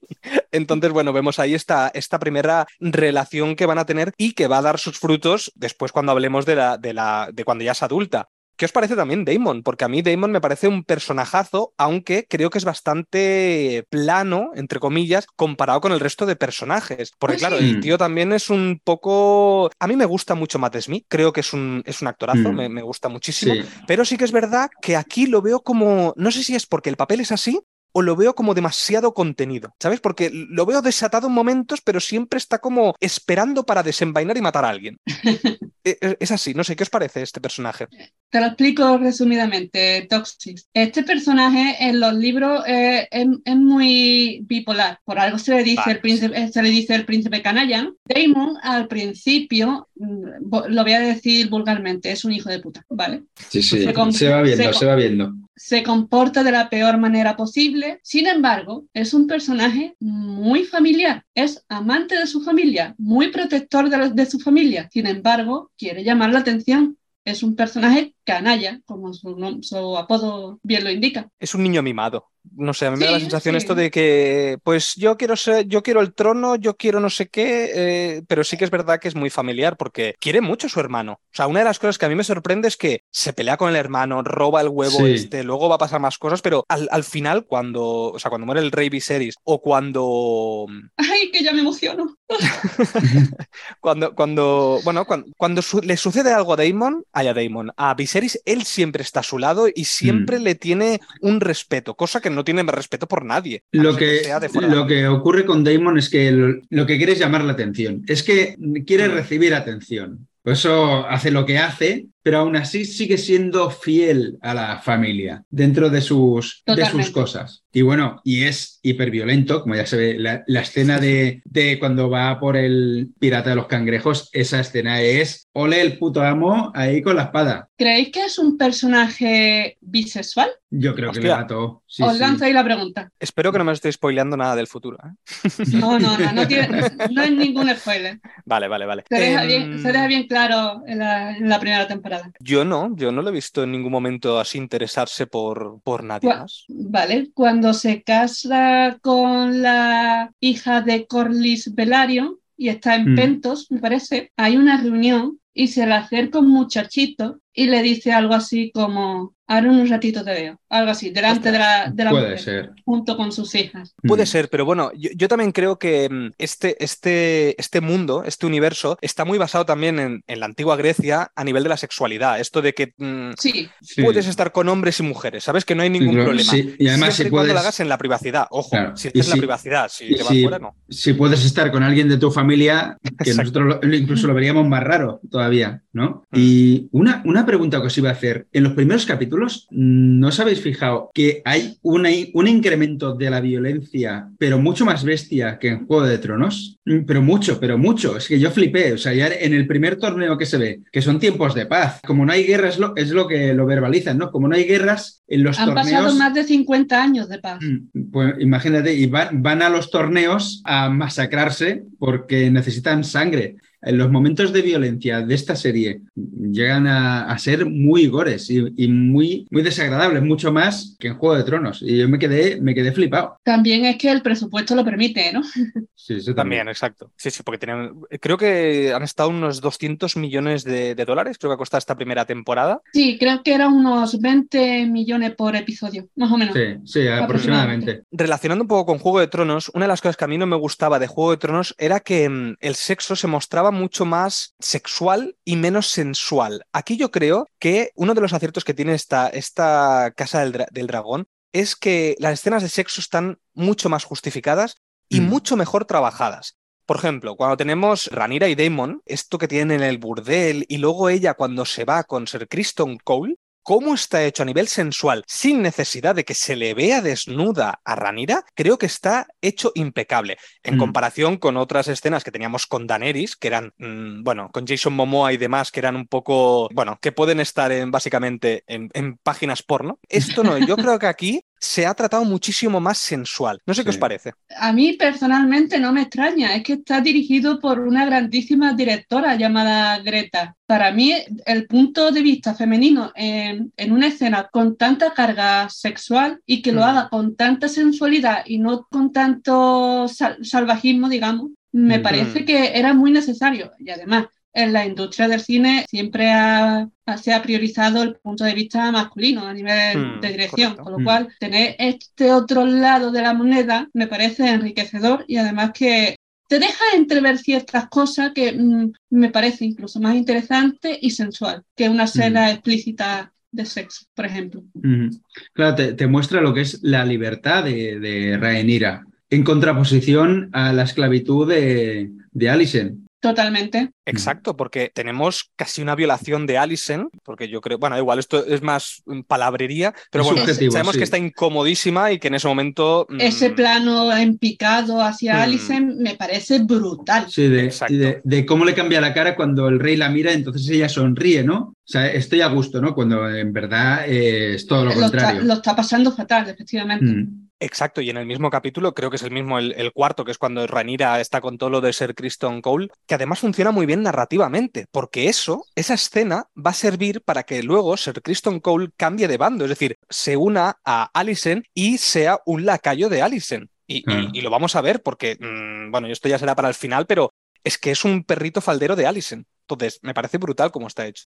Entonces, bueno, vemos ahí esta, esta primera relación que van a tener y que va a dar sus frutos después cuando hablemos de, la, de, la, de cuando ya es adulta. ¿Qué os parece también Damon? Porque a mí Damon me parece un personajazo, aunque creo que es bastante plano, entre comillas, comparado con el resto de personajes. Porque claro, el tío también es un poco... A mí me gusta mucho Matt Smith, creo que es un, es un actorazo, Mm. me, me gusta muchísimo, Sí. pero sí que es verdad que aquí lo veo como... No sé si es porque el papel es así o lo veo como demasiado contenido, ¿sabes? Porque lo veo desatado en momentos, pero siempre está como esperando para desenvainar y matar a alguien. E- e- es así, no sé, ¿qué os parece este personaje? Te lo explico resumidamente, Toxic. Este personaje en los libros eh, es, es muy bipolar. Por algo se le dice, Vale. el, príncipe, se le dice el príncipe canalla. ¿no? Damon, al principio, mm, lo voy a decir vulgarmente, es un hijo de puta, ¿vale? Sí, sí, Se va viendo, se se va viendo. Se comporta de la peor manera posible. Sin embargo, es un personaje muy familiar, es amante de su familia, muy protector de, su familia. Sin embargo, quiere llamar la atención. Es un personaje canalla, como su, su apodo bien lo indica. Es un niño mimado. No sé, a mí me da la sensación sí. esto de que, pues yo quiero ser, yo quiero el trono, yo quiero no sé qué, eh, pero sí que es verdad que es muy familiar porque quiere mucho a su hermano. O sea, una de las cosas que a mí me sorprende es que se pelea con el hermano, roba el huevo Sí. este, luego va a pasar más cosas, pero al, al final, cuando, o sea, cuando muere el rey Viserys o cuando, ¡Ay, que ya me emociono! cuando, cuando, bueno, cuando, cuando su- le sucede algo a Daemon, ay, a Daemon, a Viserys, él siempre está a su lado y siempre Mm. le tiene un respeto, cosa que no tiene respeto por nadie. no Lo que, lo que ocurre con Damon es que lo, lo que quiere es llamar la atención. Es que quiere Mm. recibir atención. Por eso hace lo que hace, pero aún así sigue siendo fiel a la familia dentro de sus, de sus cosas. Y bueno, y es hiperviolento, como ya se ve, la, la escena de, de cuando va por el pirata de los cangrejos, esa escena es ole el puto amo ahí con la espada. ¿Creéis que es un personaje bisexual? Yo creo que le Hostia. mató. Sí, Os sí. lanzo ahí la pregunta. Espero que no me estéis spoileando nada del futuro. ¿eh? No, no, no, no, tiene- no es ningún spoiler. Vale, vale, vale. Se deja, Em, bien, se deja bien claro en la, en la primera temporada. Yo no, yo no lo he visto en ningún momento así interesarse por, por nadie más. Vale, cuando se casa con la hija de Corlys Velaryon y está en Mm. Pentos, me parece, hay una reunión y se le acerca un muchachito y le dice algo así como, ahora en un ratito te veo, algo así, delante de la, de la Puede mujer, ser. junto con sus hijas. Puede Mm. ser, pero bueno, yo, yo también creo que mm, este, este, este mundo, este universo, está muy basado también en, en la antigua Grecia a nivel de la sexualidad. Esto de que mm, Sí, Sí. puedes estar con hombres y mujeres, ¿sabes? Que no hay ningún claro, problema. sí, y además Siempre si y cuando lo puedes- hagas en la privacidad. Ojo, Claro, si y es en la si- privacidad, si te vas si- fuera, no. si puedes estar con alguien de tu familia, que Exacto. nosotros lo- incluso lo veríamos más raro todavía, ¿no? Mm. Y una, una pregunta que os iba a hacer. En los primeros capítulos, ¿no os habéis fijado que hay una- un incremento de la violencia, pero mucho más bestia que en Juego de Tronos? Mm, Pero mucho, pero mucho. Es que yo flipé. O sea, ya en el primer torneo que se ve, que son tiempos de paz. Como no hay guerra, es lo, es lo que lo verbalizan, ¿no? Como no hay guerras, en los han torneos... pasado más de 50 años de paz. Mm, Pues imagínate, y van, van a los torneos a masacrarse porque necesitan sangre. En los momentos de violencia de esta serie llegan a, a ser muy gores y, y muy, muy desagradables, mucho más que en Juego de Tronos. Y yo me quedé, me quedé flipado. También es que el presupuesto lo permite, ¿no? Sí, eso También, exacto. Sí, sí, porque tenían, creo que han estado unos 200 millones de, de dólares, creo que ha costado esta primera temporada. Sí, creo que eran unos 20 millones por episodio, más o menos. Sí, sí, aproximadamente. Relacionando un poco con Juego de Tronos, una de las cosas que a mí no me gustaba de Juego de Tronos era que mm, el sexo se mostraba mucho más sexual y menos sensual. Aquí yo creo que uno de los aciertos que tiene esta, esta Casa del, Dra- del Dragón es que las escenas de sexo están mucho más justificadas y Mm. mucho mejor trabajadas. Por ejemplo, cuando tenemos Ranira y Daemon, esto que tienen en el burdel, y luego ella cuando se va con Sir Kristen Cole, cómo está hecho a nivel sensual, sin necesidad de que se le vea desnuda a Ranira, creo que está hecho impecable. En Mm. comparación con otras escenas que teníamos con Daenerys, que eran, mm, bueno, con Jason Momoa y demás, que eran un poco, bueno, que pueden estar en, básicamente en, en páginas porno. Esto no, yo creo que aquí se ha tratado muchísimo más sensual. No sé qué os parece. A mí personalmente no me extraña, es que está dirigido por una grandísima directora llamada Greta. Para mí, el punto de vista femenino en, en una escena con tanta carga sexual y que lo Mm. haga con tanta sensualidad y no con tanto sal- salvajismo, digamos, me Mm. parece que era muy necesario. Y además, en la industria del cine siempre ha- se ha priorizado el punto de vista masculino a nivel Mm, de dirección, correcto. con lo Mm. cual tener este otro lado de la moneda me parece enriquecedor y además que te deja entrever ciertas cosas que mm, me parece incluso más interesante y sensual que una escena explícita de sexo, por ejemplo. Ujú. Claro, te, te muestra lo que es la libertad de, de Rhaenyra en contraposición a la esclavitud de, de Alicent. Totalmente. Exacto, porque tenemos casi una violación de Alison, porque yo creo, bueno, igual esto es más mm, palabrería, pero Es bueno, subjetivo, sabemos sí. que está incomodísima y que en ese momento... mm, Ese plano en picado hacia Mm. Alicent me parece brutal. Sí, de, cómo le cambia la cara cuando el rey la mira, entonces ella sonríe, ¿no? O sea, estoy a gusto, ¿no? Cuando en verdad eh, es todo lo Lo está, contrario. lo está pasando fatal, efectivamente. Mm. Exacto, y en el mismo capítulo, creo que es el mismo, el, el cuarto, que es cuando Rhaenyra está con todo lo de ser Kristen Cole, que además funciona muy bien narrativamente, porque eso, esa escena va a servir para que luego Sir Kristen Cole cambie de bando, es decir, se una a Alicent y sea un lacayo de Alicent. Y, y- Claro. y lo vamos a ver porque, mm, bueno, esto ya será para el final, pero es que es un perrito faldero de Alicent. Entonces, me parece brutal cómo está hecho.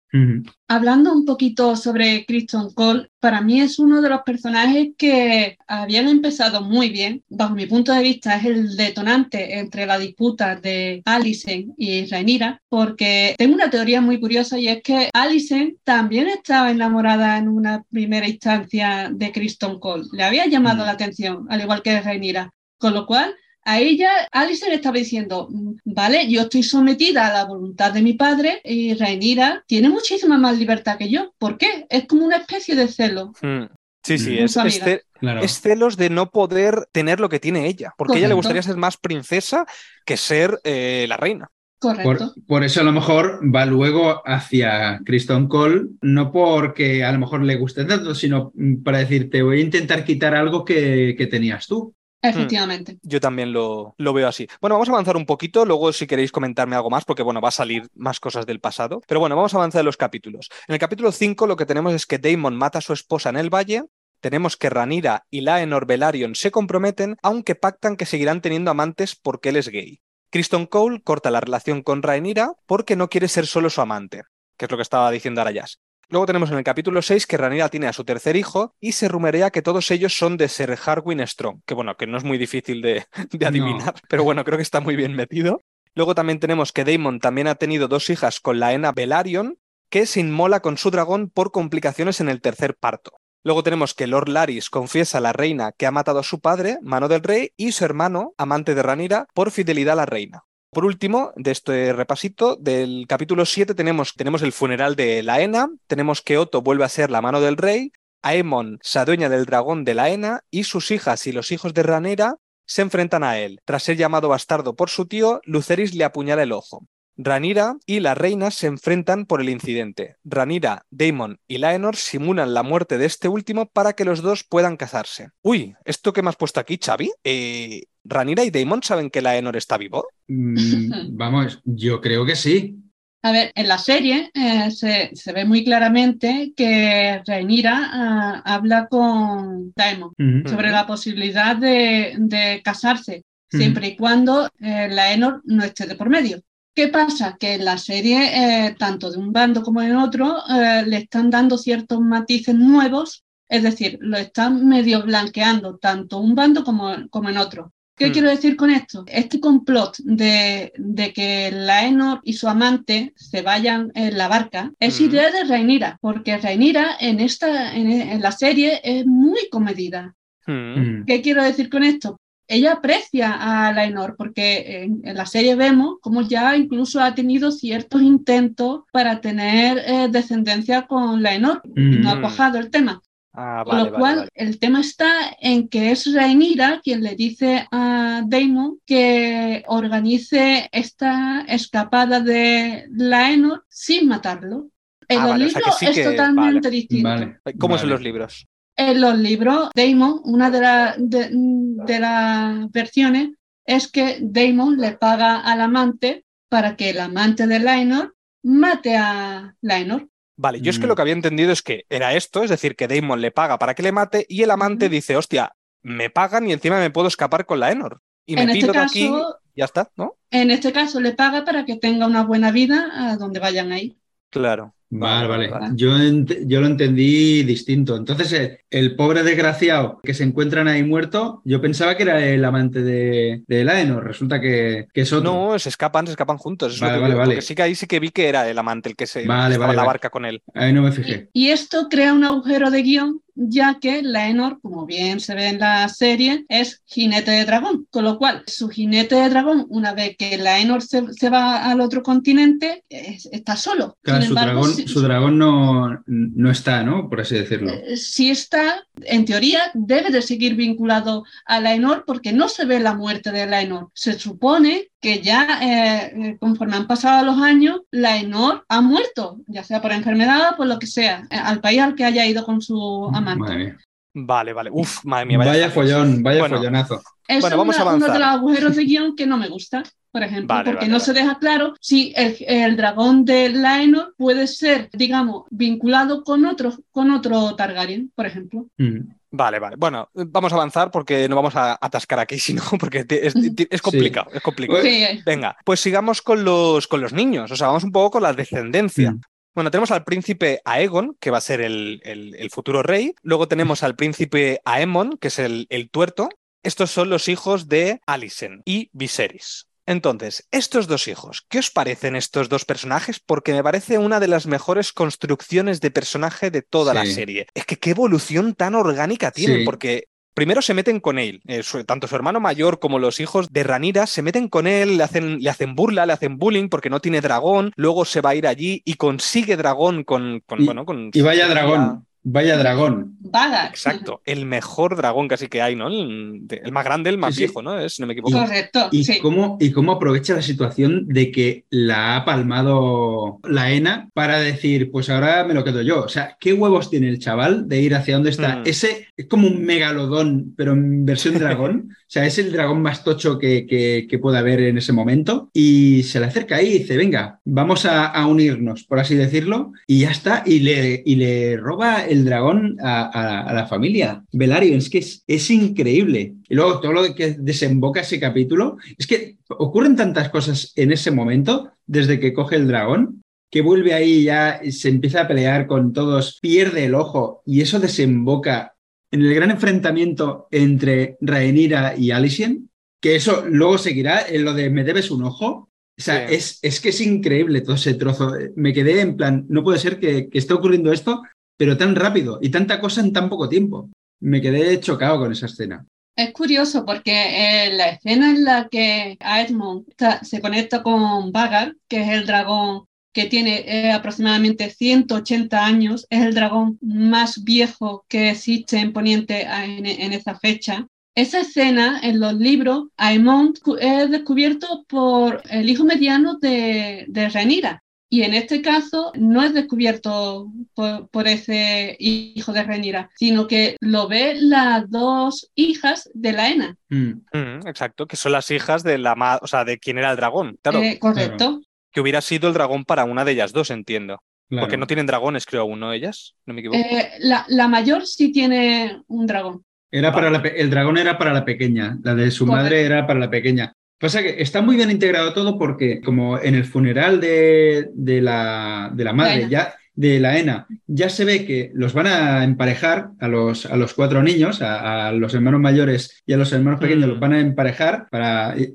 Hablando un poquito sobre Kristen Cole, para mí es uno de los personajes que habían empezado muy bien. Bajo mi punto de vista, es el detonante entre la disputa de Alicent y Rhaenyra, porque tengo una teoría muy curiosa y es que Alicent también estaba enamorada en una primera instancia de Kristen Cole. Le había llamado Mm. la atención, al igual que Rhaenyra. Con lo cual, a ella, Alison estaba diciendo, "Mm, vale, yo estoy sometida a la voluntad de mi padre y Rhaenyra tiene muchísima más libertad que yo. ¿Por qué? Es como una especie de celo. Mm. Sí, sí, Mm. es, es amiga. ce- Claro. es celos de no poder tener lo que tiene ella, porque a ella le gustaría ser más princesa que ser eh, la reina. Correcto. Por, por eso a lo mejor va luego hacia Kristen Cole, no porque a lo mejor le guste tanto, sino mm, para decirte, voy a intentar quitar algo que, que tenías tú. Efectivamente. Yo también lo, lo veo así. Bueno, vamos a avanzar un poquito, luego si queréis comentarme algo más, porque bueno, va a salir más cosas del pasado. Pero bueno, vamos a avanzar en los capítulos. En el capítulo 5 lo que tenemos es que Daemon mata a su esposa en el valle. Tenemos que Ranira y Laenor Velaryon se comprometen, aunque pactan que seguirán teniendo amantes porque él es gay. Kristen Cole corta la relación con Rhaenyra porque no quiere ser solo su amante, que es lo que estaba diciendo Arayas. Luego tenemos en el capítulo 6 que Rhaenyra tiene a su tercer hijo y se rumorea que todos ellos son de Ser Harwin Strong, que bueno, que no es muy difícil de, de adivinar, pero bueno, creo que está muy bien metido. Luego también tenemos que Daemon también ha tenido dos hijas con la Ena Velaryon, que se inmola con su dragón por complicaciones en el tercer parto. Luego tenemos que Lord Laris confiesa a la reina que ha matado a su padre, mano del rey, y su hermano, amante de Ranira, por fidelidad a la reina. Por último, de este repasito, del capítulo 7 tenemos, tenemos el funeral de Laena, tenemos que Otto vuelve a ser la mano del rey, Aemon se adueña del dragón de Laena y sus hijas y los hijos de Ranera se enfrentan a él. Tras ser llamado bastardo por su tío, Luceris le apuñala el ojo. Ranira y la reina se enfrentan por el incidente. Ranira, Daemon y Laenor simulan la muerte de este último para que los dos puedan casarse. Uy, ¿esto que me has puesto aquí, Xavi? Eh, ¿Ranira y Daemon saben que Laenor está vivo? Mm, vamos, yo creo que sí. A ver, en la serie eh, se, se ve muy claramente que Rhaenyra ah, habla con Daemon sobre la posibilidad de, de casarse, siempre y cuando eh, Laenor no esté de por medio. ¿Qué pasa? Que en la serie, eh, tanto de un bando como en otro, eh, le están dando ciertos matices nuevos, es decir, lo están medio blanqueando, tanto un bando como, como en otro. ¿Qué Hmm. quiero decir con esto? Este complot de, de que Laenor y su amante se vayan en la barca es Hmm. idea de Rhaenyra, porque Rhaenyra en, esta, en, en la serie es muy comedida. Hmm. Mm. ¿Qué quiero decir con esto? ella aprecia a Laenor, porque en, en la serie vemos como ya incluso ha tenido ciertos intentos para tener eh, descendencia con Laenor, y no ha Mm. cuajado el tema. Ah, Con lo vale, cual, vale. el tema está en que es Rhaenyra quien le dice a Daemon que organice esta escapada de Laenor sin matarlo. En Ah, los vale, o sea que libros sí es que- totalmente distinto. Vale. ¿Cómo son los libros? En los libros, Daemon, una de, la- de, de las versiones es que Daemon le paga al amante para que el amante de Laenor mate a Laenor. Vale, yo es que Mm. lo que había entendido es que era esto, es decir, que Damon le paga para que le mate y el amante dice, hostia, me pagan y encima me puedo escapar con la Enor. Y me En este pido de aquí caso, ya está, ¿no? en este caso le paga para que tenga una buena vida a donde vayan a ir. Claro. Vale, vale. vale. Yo, ent- yo lo entendí distinto. Entonces, eh, el pobre desgraciado que se encuentran ahí muerto, yo pensaba que era el amante de, de Laenor. Resulta que, que es otro. No, se escapan, se escapan juntos. es lo Vale, que vale, vio, vale. Porque sí que ahí sí que vi que era el amante el que se Vale, estaba vale, en la vale. barca con él. Ahí no me fijé. Y esto crea un agujero de guion, ya que Laenor, como bien se ve en la serie, es jinete de dragón. Con lo cual, su jinete de dragón, una vez que Laenor se, se va al otro continente, es- está solo. Claro, Sin su embargo, dragón, si- su dragón no, no está, ¿no? Por así decirlo. eh, si está, en teoría, debe de seguir vinculado a Laenor porque no se ve la muerte de Laenor. Se supone que ya, eh, conforme han pasado los años, Laenor ha muerto, ya sea por enfermedad o por lo que sea, eh, al país al que haya ido con su amante. Vale, vale. Uf, madre mía. Vaya, follón, vaya Bueno, follonazo. Eso Bueno, es vamos a una- uno de avanzar. los agujeros de guion que no me gusta, por ejemplo, Vale, porque vale, no vale. se deja claro si el, el dragón de Laenor puede ser, digamos, vinculado con otro, con otro Targaryen, por ejemplo. Mm. Vale, vale. Bueno, vamos a avanzar porque no vamos a atascar aquí, sino porque es, complicado, es complicado. Sí, Venga, pues sigamos con los, con los niños, o sea, vamos un poco con la descendencia. Mm. Bueno, tenemos al príncipe Aegon, que va a ser el, el- el futuro rey. Luego tenemos al príncipe Aemon, que es el, el tuerto. Estos son los hijos de Alicent y Viserys. Entonces, estos dos hijos, ¿qué os parecen estos dos personajes? Porque me parece una de las mejores construcciones de personaje de toda la serie. Es que qué evolución tan orgánica tienen, Sí. porque Primero se meten con él, eh, su- tanto su hermano mayor como los hijos de Ranira se meten con él, le hacen, le hacen burla, le hacen bullying porque no tiene dragón, luego se va a ir allí y consigue dragón con, con, Y- bueno, con Y vaya dragón, vaya dragón. Vaga. Exacto, el mejor dragón casi que hay, ¿no? El, el más grande, el más Sí, viejo, ¿no? Es, si no me equivoco. Correcto, ¿Y, sí. cómo, ¿Y cómo aprovecha la situación de que la ha palmado la ENA para decir, pues ahora me lo quedo yo? O sea, ¿qué huevos tiene el chaval de ir hacia dónde está? Mm. Ese es como un megalodón, pero en versión dragón. o sea, es el dragón más tocho que, que, que pueda haber en ese momento. Y se le acerca ahí y dice, venga, vamos a, a unirnos, por así decirlo. Y ya está. Y le, y le roba el dragón a, a- a la familia. Velaryon, es que es, es increíble. Y luego todo lo que desemboca ese capítulo, es que ocurren tantas cosas en ese momento, desde que coge el dragón, que vuelve ahí ya se empieza a pelear con todos, pierde el ojo y eso desemboca en el gran enfrentamiento entre Rhaenyra y Alicent, que eso luego seguirá en lo de me debes un ojo. O sea, Sí. es, es que es increíble todo ese trozo. Me quedé en plan, no puede ser que, que esté ocurriendo esto, pero tan rápido y tanta cosa en tan poco tiempo. Me quedé chocado con esa escena. Es curioso porque eh, la escena en la que está- se conecta con Vagar, que es el dragón que tiene eh, aproximadamente 180 años, es el dragón más viejo que existe en Poniente en, esa fecha. Esa escena en los libros, Aemond cu- es descubierto por el hijo mediano de, de Rhaenyra. Y en este caso no es descubierto por, por ese hijo de Rhaenyra, sino que lo ve las dos hijas de la ENA. Mm. Mm, exacto, que son las hijas de la ma- o sea, de quién era el dragón. Claro, Eh, correcto. que hubiera sido el dragón para una de ellas dos, entiendo. Claro. Porque no tienen dragones, creo, aún, ¿no? Ellas, no me equivoco. Eh, la, la mayor sí tiene un dragón. Era para la el dragón era para la pequeña, la de su Correcto. madre era para la pequeña. Pasa que está muy bien integrado todo porque como en el funeral de, de la, de la madre, ya de la ENA, ya se ve que los van a emparejar a los, a los cuatro niños, a, a los hermanos mayores y a los hermanos pequeños Mm. los van a emparejar para eh,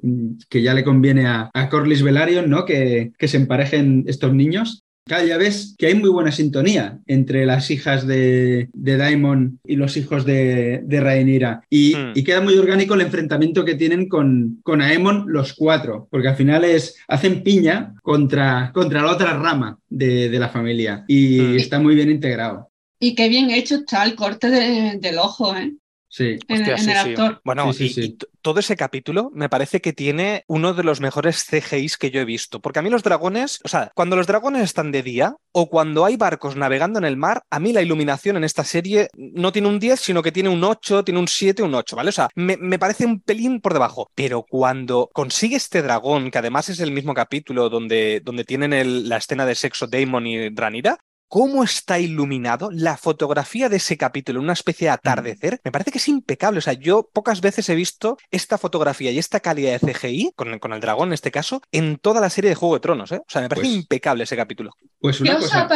que ya le conviene a, a Corlys Velaryon, ¿no? Que, que se emparejen estos niños. Claro, ya ves que hay muy buena sintonía entre las hijas de, de Daimon y los hijos de, de Rhaenyra. Y, Hmm. y queda muy orgánico el enfrentamiento que tienen con, con Aemon los cuatro, porque al final es, hacen piña contra, contra la otra rama de, de la familia. Y Hmm. está muy bien integrado. Y qué bien hecho está el corte de- del ojo, ¿eh? Sí. En, Hostia, en sí, el sí. actor. Bueno, Sí, sí, y, sí. y t- todo ese capítulo me parece que tiene uno de los mejores CGIs que yo he visto. Porque a mí los dragones, o sea, cuando los dragones están de día o cuando hay barcos navegando en el mar, a mí la iluminación en esta serie no tiene un 10, sino que tiene un 8, tiene un 7, un 8, ¿vale? O sea, me, me parece un pelín por debajo. Pero cuando consigue este dragón, que además es el mismo capítulo donde, donde tienen el- la escena de sexo Daemon y Ranira, cómo está iluminado, la fotografía de ese capítulo, una especie de atardecer, me parece que es impecable. O sea, yo pocas veces he visto esta fotografía y esta calidad de CGI, con, con el dragón en este caso, en toda la serie de Juego de Tronos. ¿eh? O sea, me parece Pues- impecable ese capítulo. Pues ¿Qué una os, cosa.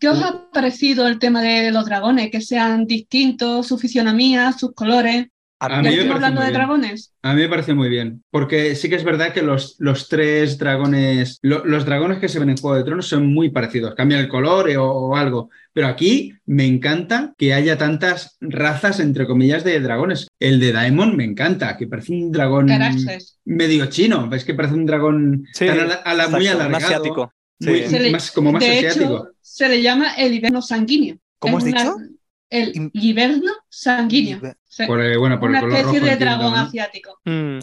qué os ha parecido el tema de los dragones? Que sean distintos, su fisionomía, sus colores. A ¿Ya mí me hablando muy de bien. dragones? A mí me parece muy bien, porque sí que es verdad que los, los tres dragones, lo- los dragones que se ven en Juego de Tronos son muy parecidos, cambian el color o, o algo, pero aquí me encanta que haya tantas razas, entre comillas, de dragones. El de Daemon me encanta, que parece un dragón Caraxes. medio chino, es que parece un dragón Sí, tan a la- a la- muy exacto, alargado, asiático. Sí. Le- más, como más de asiático. hecho, se le llama el hiberno sanguíneo. ¿Cómo Es has una- dicho? El hiberno sanguíneo. Sí, Por el- bueno, por una el color especie rojo, de entiendo, dragón ¿no? asiático. Mm.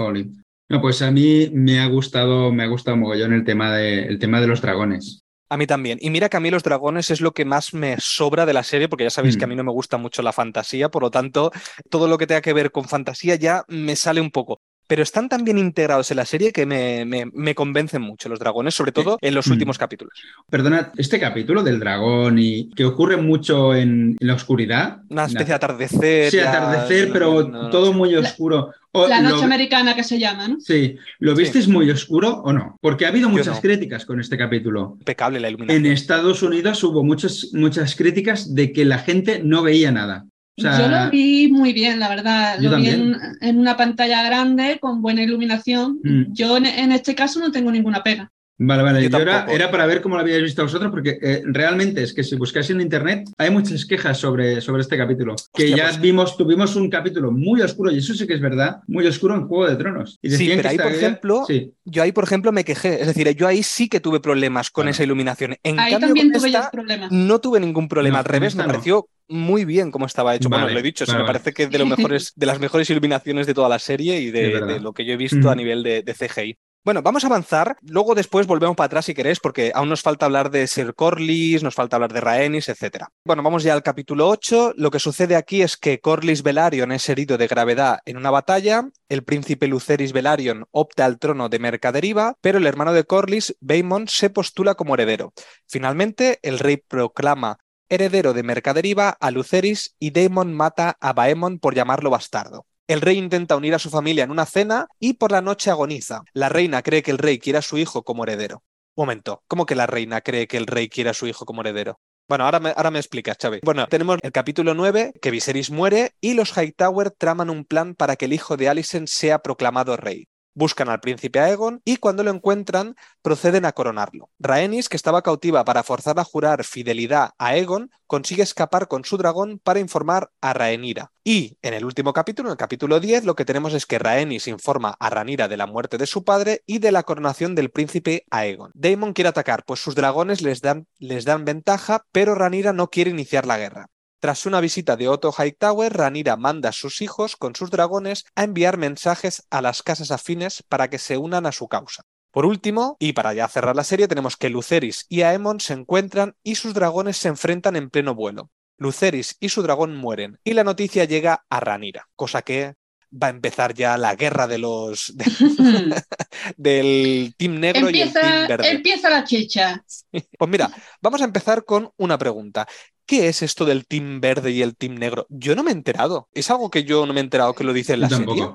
No, pues a mí me ha gustado, me ha gustado mogollón el tema de, el tema de los dragones. A mí también. Y mira que a mí los dragones es lo que más me sobra de la serie, porque ya sabéis Mm. que a mí no me gusta mucho la fantasía, por lo tanto, todo lo que tenga que ver con fantasía ya me sale un poco. Pero están tan bien integrados en la serie que me, me- me convencen mucho los dragones, sobre todo en los Mm. últimos capítulos. Perdona, este capítulo del dragón y que ocurre mucho en, en la oscuridad. Una especie de atardecer. Sí, atardecer, pero no, no, todo muy La- oscuro. O La noche lo- americana que se llama, ¿no? Sí, ¿lo Sí. visteis muy oscuro o no? Porque ha habido Yo muchas no. críticas con este capítulo. Impecable la iluminación. En Estados Unidos hubo muchas, muchas críticas de que la gente no veía nada. O sea, Yo lo vi muy bien, la verdad. Yo Lo vi en una pantalla grande, con buena iluminación. Mm. Yo en, en este caso no tengo ninguna pega. Vale, vale. Yo Yo era, era para ver cómo lo habíais visto vosotros, porque eh, realmente es que si buscáis en internet hay muchas quejas sobre, sobre este capítulo. Que Hostia, ya pues- vimos, tuvimos un capítulo muy oscuro, y eso sí que es verdad, muy oscuro en Juego de Tronos. Y Sí, decían pero que ahí, por ejemplo, Sí, Yo ahí, por ejemplo, me quejé. Es decir, yo ahí sí que tuve problemas con Claro. esa iluminación. En Ahí cambio, también tuve yo esta, problemas. no tuve ningún problema. No, Al revés, me no. pareció muy bien cómo estaba hecho. bueno, Vale, lo he dicho, vale, me vale. parece que es de, los mejores, de las mejores iluminaciones de toda la serie y de, lo que yo he visto a nivel de, de CGI. Bueno, vamos a avanzar. Luego después volvemos para atrás si queréis, porque aún nos falta hablar de Sir Corlys, nos falta hablar de Rhaenys, etc. Bueno, vamos ya al capítulo 8. Lo que sucede aquí es que Corlys Velaryon es herido de gravedad en una batalla. El príncipe Lucerys Velaryon opta al trono de Mercaderiva, pero el hermano de Corlys, Baemon, se postula como heredero. Finalmente, el rey proclama heredero de Mercaderiva a Lucerys y Daemon mata a Baemon por llamarlo bastardo. El rey intenta unir a su familia en una cena y por la noche agoniza. La reina cree que el rey quiere a su hijo como heredero. Un momento, ¿cómo que la reina cree que el rey quiere a su hijo como heredero? Bueno, ahora me, ahora me explicas, Xavi. Bueno, tenemos el capítulo 9, que Viserys muere y los Hightower traman un plan para que el hijo de Alicent sea proclamado rey. Buscan al príncipe Aegon y cuando lo encuentran proceden a coronarlo. Rhaenys, que estaba cautiva para forzar a jurar fidelidad a Aegon, consigue escapar con su dragón para informar a Rhaenyra. Y en el último capítulo, en el capítulo 10, lo que tenemos es que Rhaenys informa a Rhaenyra de la muerte de su padre y de la coronación del príncipe Aegon. Daemon quiere atacar, pues sus dragones les dan, les dan ventaja, pero Rhaenyra no quiere iniciar la guerra. Tras una visita de Otto Hightower, Ranira manda a sus hijos con sus dragones a enviar mensajes a las casas afines para que se unan a su causa. Por último, y para ya cerrar la serie, tenemos que Lucerys y Aemon se encuentran y sus dragones se enfrentan en pleno vuelo. Lucerys y su dragón mueren y la noticia llega a Ranira, cosa que va a empezar ya la guerra de los de- del team negro y el team empieza, verde. empieza la chicha. Pues mira, vamos a empezar con una pregunta. ¿Qué es esto del team verde y el team negro? Yo no me he enterado. Es algo que yo no me he enterado que lo dice en la serie.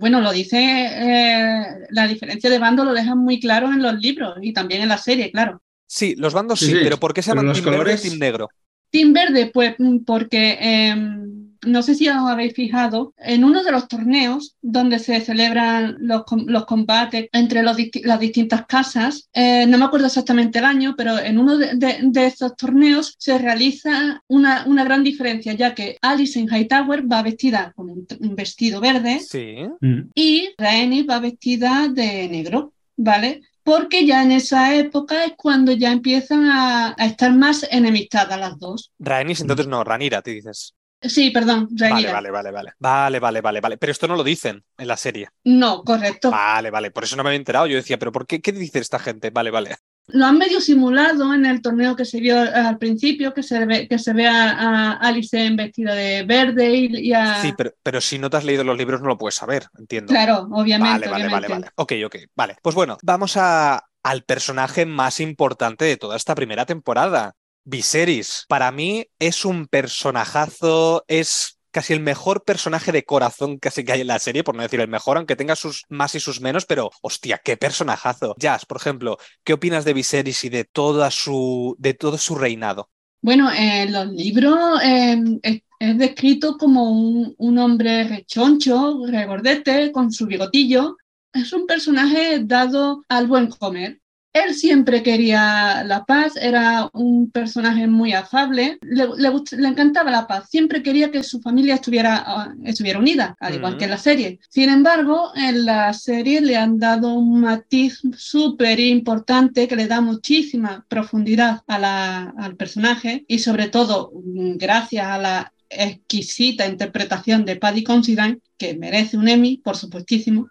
Bueno, lo dice, eh, la diferencia de bando lo dejan muy claro en los libros y también en la serie, claro. Sí, los bandos sí, Sí, sí, pero ¿por qué se llaman team verde y team negro? Team Verde, pues mm, porque em, no sé si os habéis fijado, en uno de los torneos donde se celebran los, los combates entre los, las distintas casas, eh, no me acuerdo exactamente el año, pero en uno de, de, esos torneos se realiza una, una, gran diferencia, ya que Alice en Hightower va vestida con un, vestido verde sí. Mm. y Rhaenys va vestida de negro, ¿vale? porque ya en esa época es cuando ya empiezan a, estar más enemistadas las dos. Rhaenys, entonces no, Ranira, te dices. Sí, perdón, Rhaenyra. Vale, vale, vale, vale. Vale, vale, vale, Pero esto no lo dicen en la serie. No, correcto. Vale, vale. Por eso no me había enterado. Yo decía, pero ¿por qué? ¿Qué dice esta gente? Vale, vale. Lo han medio simulado en el torneo que se vio al principio, que se ve, que se ve a, Alice en vestida de verde y, a... Sí, pero, pero, si no te has leído los libros no lo puedes saber, entiendo. Claro, obviamente. Vale, vale, vale, vale. Ok, ok, vale. Pues bueno, vamos a, al personaje más importante de toda esta primera temporada. Viserys, para mí es un personajazo, es casi el mejor personaje de corazón casi que hay en la serie, por no decir el mejor, aunque tenga sus más y sus menos, pero hostia, qué personajazo. Jazz, por ejemplo, ¿qué opinas de Viserys y de, toda su, de todo su reinado? Bueno, en los libros em, es, descrito como un, un, hombre rechoncho, regordete, con su bigotillo. Es un personaje dado al buen comer. Él siempre quería la paz, era un personaje muy afable, le, le, encantaba la paz, siempre quería que su familia estuviera, ah, estuviera unida, al igual que en la serie. Sin embargo, en la serie le han dado un matiz súper importante que le da muchísima profundidad a la, al personaje y sobre todo gracias a la exquisita interpretación de Paddy Considine, que merece un Emmy, por supuestísimo,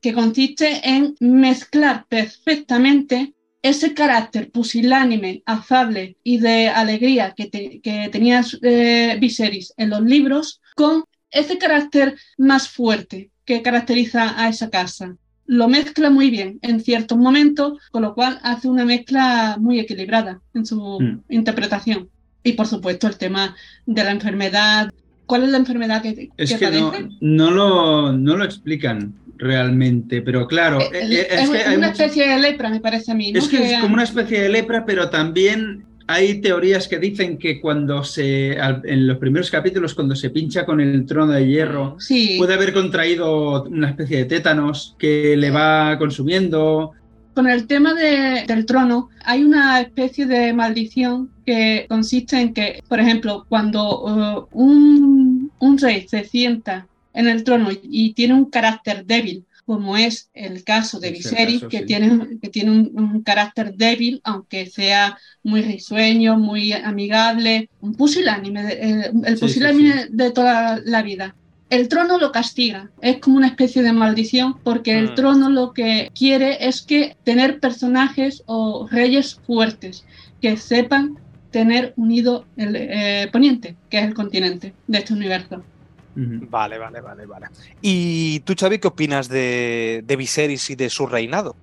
que consiste en mezclar perfectamente ese carácter pusilánime, afable y de alegría que, tenía eh, Viserys en los libros con ese carácter más fuerte que caracteriza a esa casa. Lo mezcla muy bien en ciertos momentos, con lo cual hace una mezcla muy equilibrada en su mm. interpretación. Y por supuesto el tema de la enfermedad. ¿Cuál es la enfermedad que, es que, No, lo, no lo explican realmente, pero claro. Eh, eh, es, una especie de lepra, me parece a mí. Es que, es como una especie de lepra, pero también hay teorías que dicen que cuando se, en los primeros capítulos, cuando se pincha con el trono de hierro, puede haber contraído una especie de tétanos que le va consumiendo. Con el tema del trono, hay una especie de maldición que consiste en que, por ejemplo, cuando uh, un, un, rey se sienta en el trono y tiene un carácter débil, como es el caso de Viserys, que, tiene, que tiene un, carácter débil, aunque sea muy risueño, muy amigable, un pusilánime, eh, el pusilánime de toda la vida el trono lo castiga, es como una especie de maldición, porque el mm. trono lo que quiere es que tener personajes o reyes fuertes que sepan tener unido el eh, poniente, que es el continente de este universo. Vale, vale, vale, vale. ¿Y tú, Xavi, qué opinas de, de Viserys y de su reinado?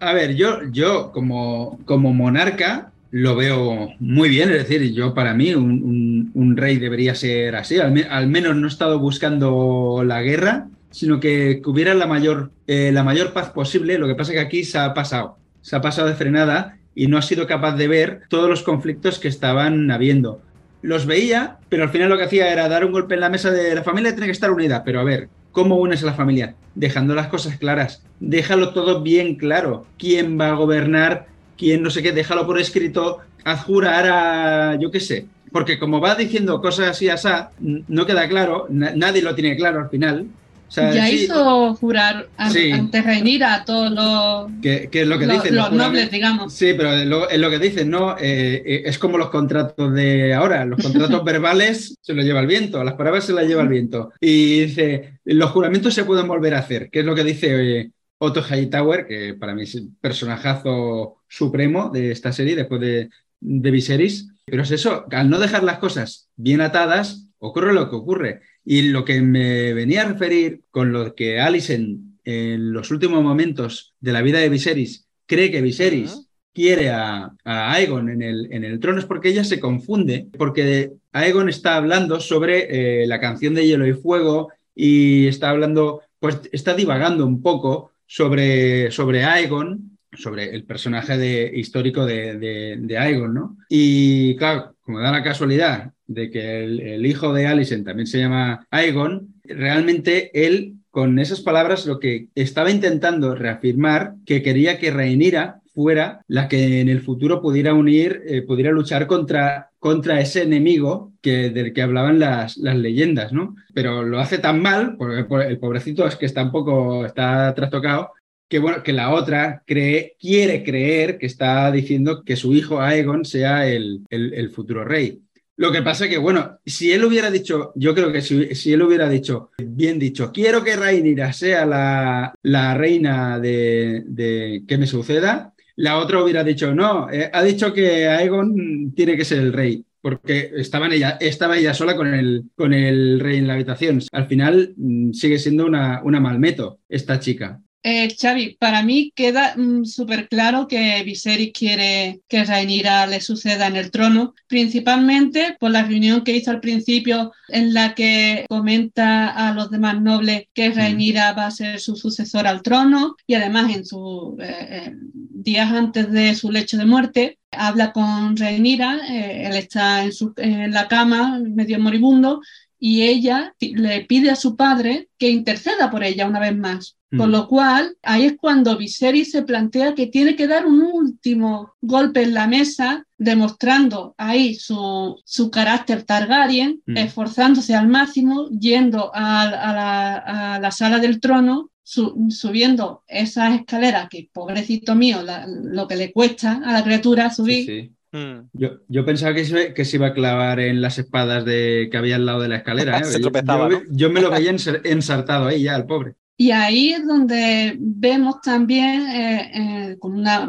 A ver, yo, yo como, como monarca, lo veo muy bien, es decir, yo para mí un, rey debería ser así, al, menos no he estado buscando la guerra, sino que, hubiera la mayor, eh, la mayor paz posible, lo que pasa es que aquí se ha pasado, se ha pasado de frenada y no ha sido capaz de ver todos los conflictos que estaban habiendo. Los veía, pero al final lo que hacía era dar un golpe en la mesa de la familia tiene que estar unida, pero a ver, ¿cómo unes a la familia? Dejando las cosas claras, déjalo todo bien claro, quién va a gobernar, quien no sé qué, déjalo por escrito, haz jurar a, yo qué sé, porque como va diciendo cosas así, asá, no queda claro, nadie lo tiene claro al final. ya hizo jurar ante Reinira a todos los, ¿Qué, es lo que dicen? los, nobles, digamos. Sí, pero es lo, que dicen, ¿no? Eh, eh, es como los contratos de ahora, los contratos verbales se los lleva el viento, las palabras se las lleva el viento. Y dice, los juramentos se pueden volver a hacer, que es lo que dice oye, Otto Hightower, que para mí es el personajazo supremo de esta serie después de, de Viserys. Pero es eso, al no dejar las cosas bien atadas, ocurre lo que ocurre. Y lo que me venía a referir con lo que Alicent en los últimos momentos de la vida de Viserys cree que Viserys quiere a, Aegon en el, en el, trono es porque ella se confunde, porque Aegon está hablando sobre eh, la canción de Hielo y Fuego y está hablando, pues está divagando un poco sobre, sobre Aegon sobre el personaje de, histórico de, de, Aegon, ¿no? Y claro, como da la casualidad de que el, hijo de Alicent también se llama Aegon, realmente él con esas palabras lo que estaba intentando reafirmar que quería que Rhaenyra fuera la que en el futuro pudiera unir, eh, pudiera luchar contra, contra ese enemigo que, del que hablaban las, las leyendas, ¿no? Pero lo hace tan mal, porque el pobrecito es que está un poco, está trastocado, que bueno, que la otra cree, quiere creer que está diciendo que su hijo Aegon sea el, el, futuro rey. Lo que pasa que, bueno, si él hubiera dicho, yo creo que si, él hubiera dicho, bien dicho, quiero que Rhaenyra sea la, la reina de, de, que me suceda, la otra hubiera dicho, no, eh, ha dicho que Aegon tiene que ser el rey porque estaba ella, estaba ella sola con el, con el rey en la habitación. Al final mm, sigue siendo una, una malmeto esta chica. Eh, Xavi, para mí queda mm, súper claro que Viserys quiere que Rhaenyra le suceda en el trono, principalmente por la reunión que hizo al principio en la que comenta a los demás nobles que. Rhaenyra va a ser su sucesor al trono y además en sus eh, días antes de su lecho de muerte habla con Rhaenyra, eh, él está en, su, en la cama medio moribundo y ella le pide a su padre que interceda por ella una vez más. Con mm. lo cual, ahí es cuando Viserys se plantea que tiene que dar un último golpe en la mesa, demostrando ahí su, su carácter Targaryen, mm. esforzándose al máximo, yendo a, la, sala del trono, subiendo esas escaleras, que pobrecito mío, lo que le cuesta a la criatura subir. Mm. Yo, pensaba que se, que se, iba a clavar en las espadas de, que había al lado de la escalera. ¿eh? yo, me lo veía ensartado ahí ya, el pobre. Y ahí es donde vemos también, eh, eh, con una,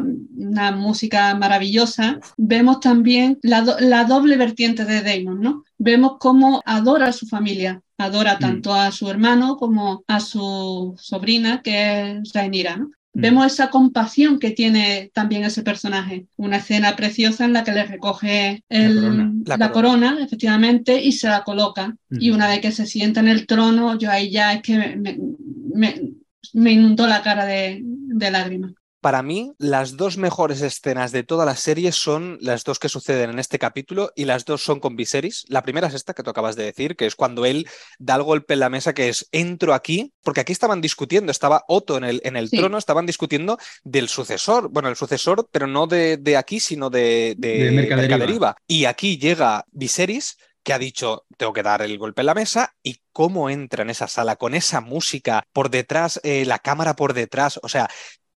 música maravillosa, vemos también la, doble vertiente de Damon, ¿no? Vemos cómo adora a su familia, adora mm. tanto a su hermano como a su sobrina, que es Rhaenyra, ¿no? Mm. Vemos esa compasión que tiene también ese personaje. Una escena preciosa en la que le recoge la, corona. efectivamente, y se la coloca. Y una vez que se sienta en el trono, yo ahí ya es que me, inundó la cara de lágrimas. Para mí, las dos mejores escenas de toda la serie son las dos que suceden en este capítulo y las dos son con Viserys. La primera es esta que tú acabas de decir, que es cuando él da el golpe en la mesa, que es entro aquí, porque aquí estaban discutiendo, estaba Otto en el, en el trono, estaban discutiendo del sucesor, bueno, el sucesor, pero no de, de aquí, sino de, de, Mercaderiva. Y aquí llega Viserys que ha dicho, tengo que dar el golpe en la mesa, y cómo entra en esa sala con esa música por detrás, eh, la cámara por detrás, o sea,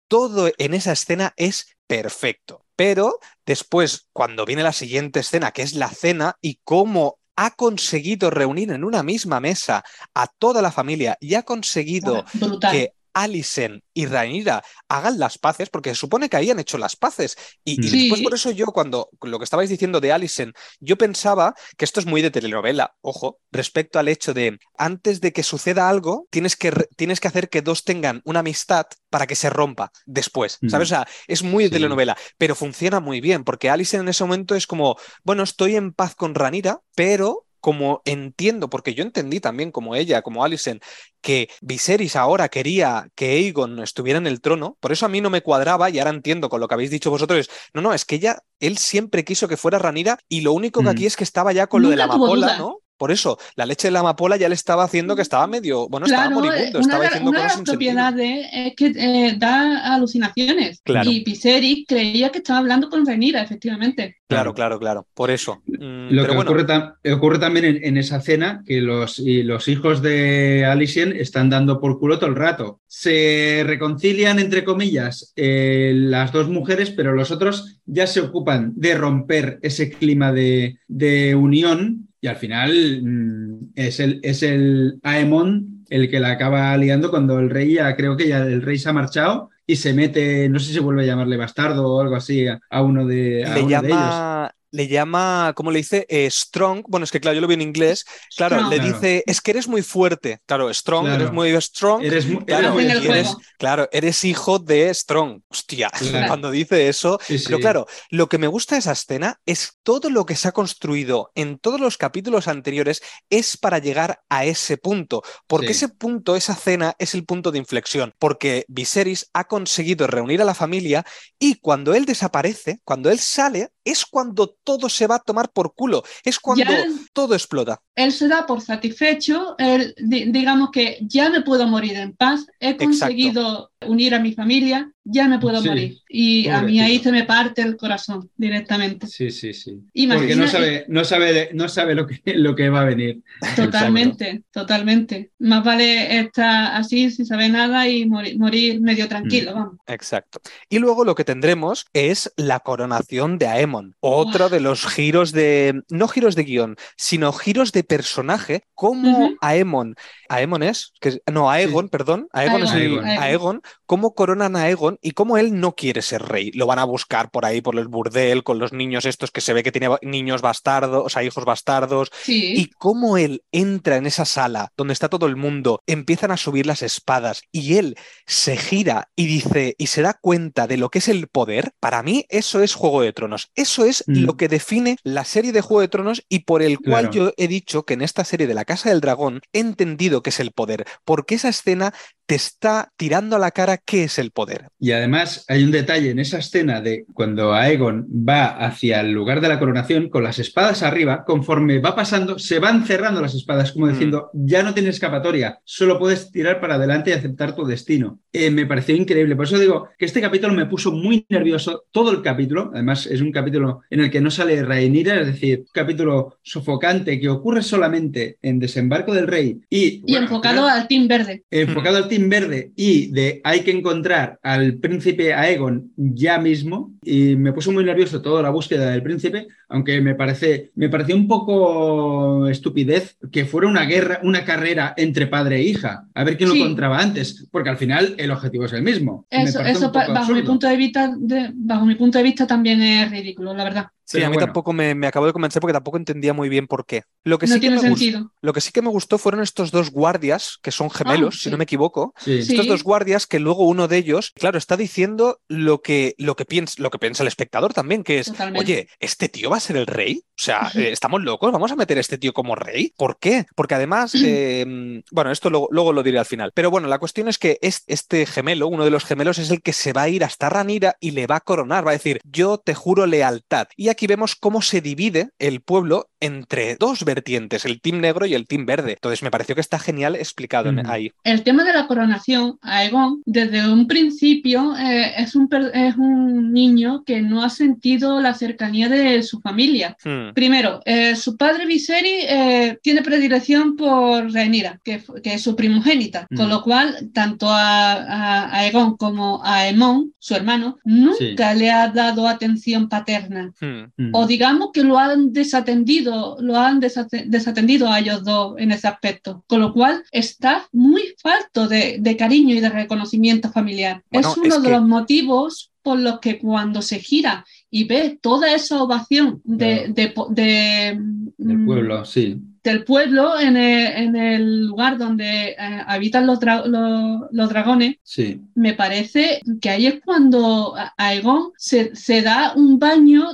todo en esa escena es perfecto. Pero después, cuando viene la siguiente escena, que es la cena, y cómo ha conseguido reunir en una misma mesa a toda la familia y ha conseguido que Alison y Rhaenyra hagan las paces, porque se supone que habían hecho las paces. Y, después por eso yo, cuando lo que estabais diciendo de Alison, yo pensaba que esto es muy de telenovela, ojo, respecto al hecho de antes de que suceda algo, tienes que, tienes que hacer que dos tengan una amistad para que se rompa después, ¿sabes? O sea, es muy de telenovela, pero funciona muy bien, porque Alison en ese momento es como, bueno, estoy en paz con Ranira, pero como entiendo, porque yo entendí también como ella, como Alison, que Viserys ahora quería que Aegon estuviera en el trono, por eso a mí no me cuadraba y ahora entiendo con lo que habéis dicho vosotros, no, no, es que ella, él siempre quiso que fuera Ranira y lo único que mm. aquí es que estaba ya con lo de la amapola, ¿no? Por eso, la leche de la amapola ya le estaba haciendo que estaba medio, bueno, estaba moribundo, estaba diciendo una cosas de las propiedades es que eh, da alucinaciones. Y Viserys creía que estaba hablando con Renira, efectivamente. Claro, claro, claro. Por eso. Mm, Lo que ocurre, también en, esa cena, que los, los hijos de Alicien están dando por culo todo el rato. Se reconcilian, entre comillas, eh, las dos mujeres, pero los otros ya se ocupan de romper ese clima de, de unión y al final mm, es, el, es el Aemon el que la acaba liando cuando el rey ya creo que ya el rey se ha marchado y se mete, no sé si vuelve a llamarle bastardo o algo así a, uno de, le llama, le llama, ¿cómo le dice? Eh, strong. Bueno, es que claro, yo lo vi en inglés. Claro, Strong. le Claro. dice, es que eres muy fuerte. Claro, strong, Claro. eres muy strong. Eres, mu- Claro, eres muy eres, claro, eres hijo de Strong. Hostia, Claro. cuando dice eso. Sí, sí. Pero claro, lo que me gusta de esa escena es todo lo que se ha construido en todos los capítulos anteriores es para llegar a ese punto. Porque Sí. ese punto, esa cena, es el punto de inflexión. Porque Viserys ha conseguido reunir a la familia y cuando él desaparece, cuando él sale, es cuando todo se va a tomar por culo. Es cuando todo explota. Él se da por satisfecho, él, di- digamos que ya me puedo morir en paz, he conseguido unir a mi familia, ya me puedo Sí. morir. Y a mí ahí se me parte el corazón directamente. Sí, sí, sí. Imagina- Porque no sabe, no sabe, no sabe lo, que, lo que va a venir. Totalmente, totalmente. Más vale estar así sin saber nada y morir, morir medio tranquilo, vamos. Exacto. Y luego lo que tendremos es la coronación de Aemon. Otro de los giros de. No giros de guion, sino giros de personaje. Como. Aemon. Aemon es. Que, no, Aegon, perdón. Aegon, es el. Aegon. Aegon. Cómo coronan a Aegon y cómo él no quiere ser rey. Lo van a buscar por ahí, por el burdel, con los niños estos que se ve que tiene niños bastardos, o sea, hijos bastardos. Sí, Y cómo él entra en esa sala donde está todo el mundo, empiezan a subir las espadas y él se gira y dice y se da cuenta de lo que es el poder, para mí eso es Juego de Tronos. Eso es Mm. lo que define la serie de Juego de Tronos y por el cual yo he dicho que en esta serie de la Casa del Dragón he entendido qué es el poder, porque esa escena te está tirando a la cara qué es el poder. Y además hay un detalle en esa escena de cuando Aegon va hacia el lugar de la coronación con las espadas arriba, conforme va pasando, se van cerrando las espadas, como Mm. diciendo, ya no tienes escapatoria, solo puedes tirar para adelante y aceptar tu destino. Eh, me pareció increíble. Por eso digo que este capítulo me puso muy nervioso, todo el capítulo. Además, es un capítulo en el que no sale Rhaenyra, es decir, un capítulo sofocante que ocurre solamente en Desembarco del Rey y, y bueno, enfocado al Team Verde. enfocado al Verde y de hay que encontrar al príncipe Aegon ya mismo y me puso muy nervioso toda la búsqueda del príncipe, aunque me parece me pareció un poco estupidez que fuera una guerra, una carrera entre padre e hija, a ver quién Sí. lo encontraba antes, porque al final el objetivo es el mismo. Eso, eso bajo mi punto de vista, de- bajo mi punto de vista también es ridículo, la verdad. Sí, Pero a mí bueno. tampoco me, me acabó de convencer porque tampoco entendía muy bien por qué. Lo que no sí que tiene me gustó, sentido. lo que sí que me gustó fueron estos dos guardias, que son gemelos, si sí. no me equivoco, Sí. Sí. estos dos guardias que luego uno de ellos, claro, está diciendo lo que, lo que, piensa, lo que piensa el espectador también, que es, Totalmente. oye, ¿este tío va a ser el rey? O sea, eh, ¿estamos locos? ¿Vamos a meter a este tío como rey? ¿Por qué? Porque además, eh, bueno, esto luego, luego lo diré al final, pero bueno, la cuestión es que es, este gemelo, uno de los gemelos, es el que se va a ir hasta Ranira y le va a coronar, va a decir, yo te juro lealtad. Y aquí vemos cómo se divide el pueblo entre dos vertientes, el team negro y el team verde. Entonces me pareció que está genial explicado ahí. El tema de la coronación, Aegon, desde un principio eh, es, un, per- es un niño que no ha sentido la cercanía de su familia. Hmm. Primero, eh, su padre Viserys eh, tiene predilección por Rhaenyra, que, que es su primogénita, Mm. con lo cual tanto a, a Aegon como a Aemon, su hermano, nunca le ha dado atención paterna. Hmm. Mm. O digamos que lo han desatendido, lo han desate- desatendido a ellos dos en ese aspecto. Con lo cual está muy falto de, de cariño y de reconocimiento familiar. Bueno, es uno es de que- los motivos por los que cuando se gira y ve toda esa ovación de, de de, Del mm, pueblo, sí. del pueblo en el, en el lugar donde eh, habitan los, los- los dragones, Sí. me parece que ahí es cuando a- Aegon se, se da un baño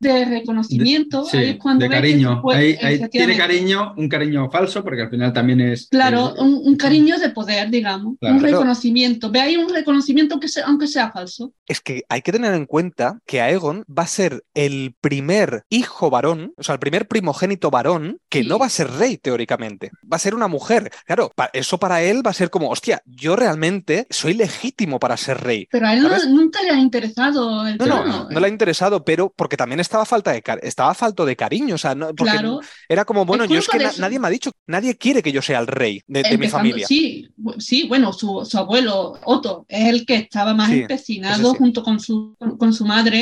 de reconocimiento. Sí, ahí es cuando de que cariño. su pue- Ahí- ahí tiene cariño, un cariño falso, porque al final también es. Claro, es- un, un cariño de poder, digamos, Claro. un reconocimiento. Ve ahí un reconocimiento que sea, aunque sea falso. Es que hay que tener en cuenta que Aegon va a ser el primer hijo varón, o sea, el primer primogénito varón que Sí. no va a ser rey teóricamente, va a ser una mujer. Claro, eso para él va a ser como, hostia, yo realmente soy legítimo para ser rey. Pero a él no- nunca le ha interesado el No, no, trono. no le ha interesado, pero porque también estaba falta de estaba falto de cariño, o sea, no- porque Claro, era como, bueno, yo es que na- nadie me ha dicho, nadie quiere que yo sea el rey de, de mi familia. Sí, sí, bueno, su, su abuelo Otto es el que estaba más Sí, empecinado sí. junto con su, con, con su madre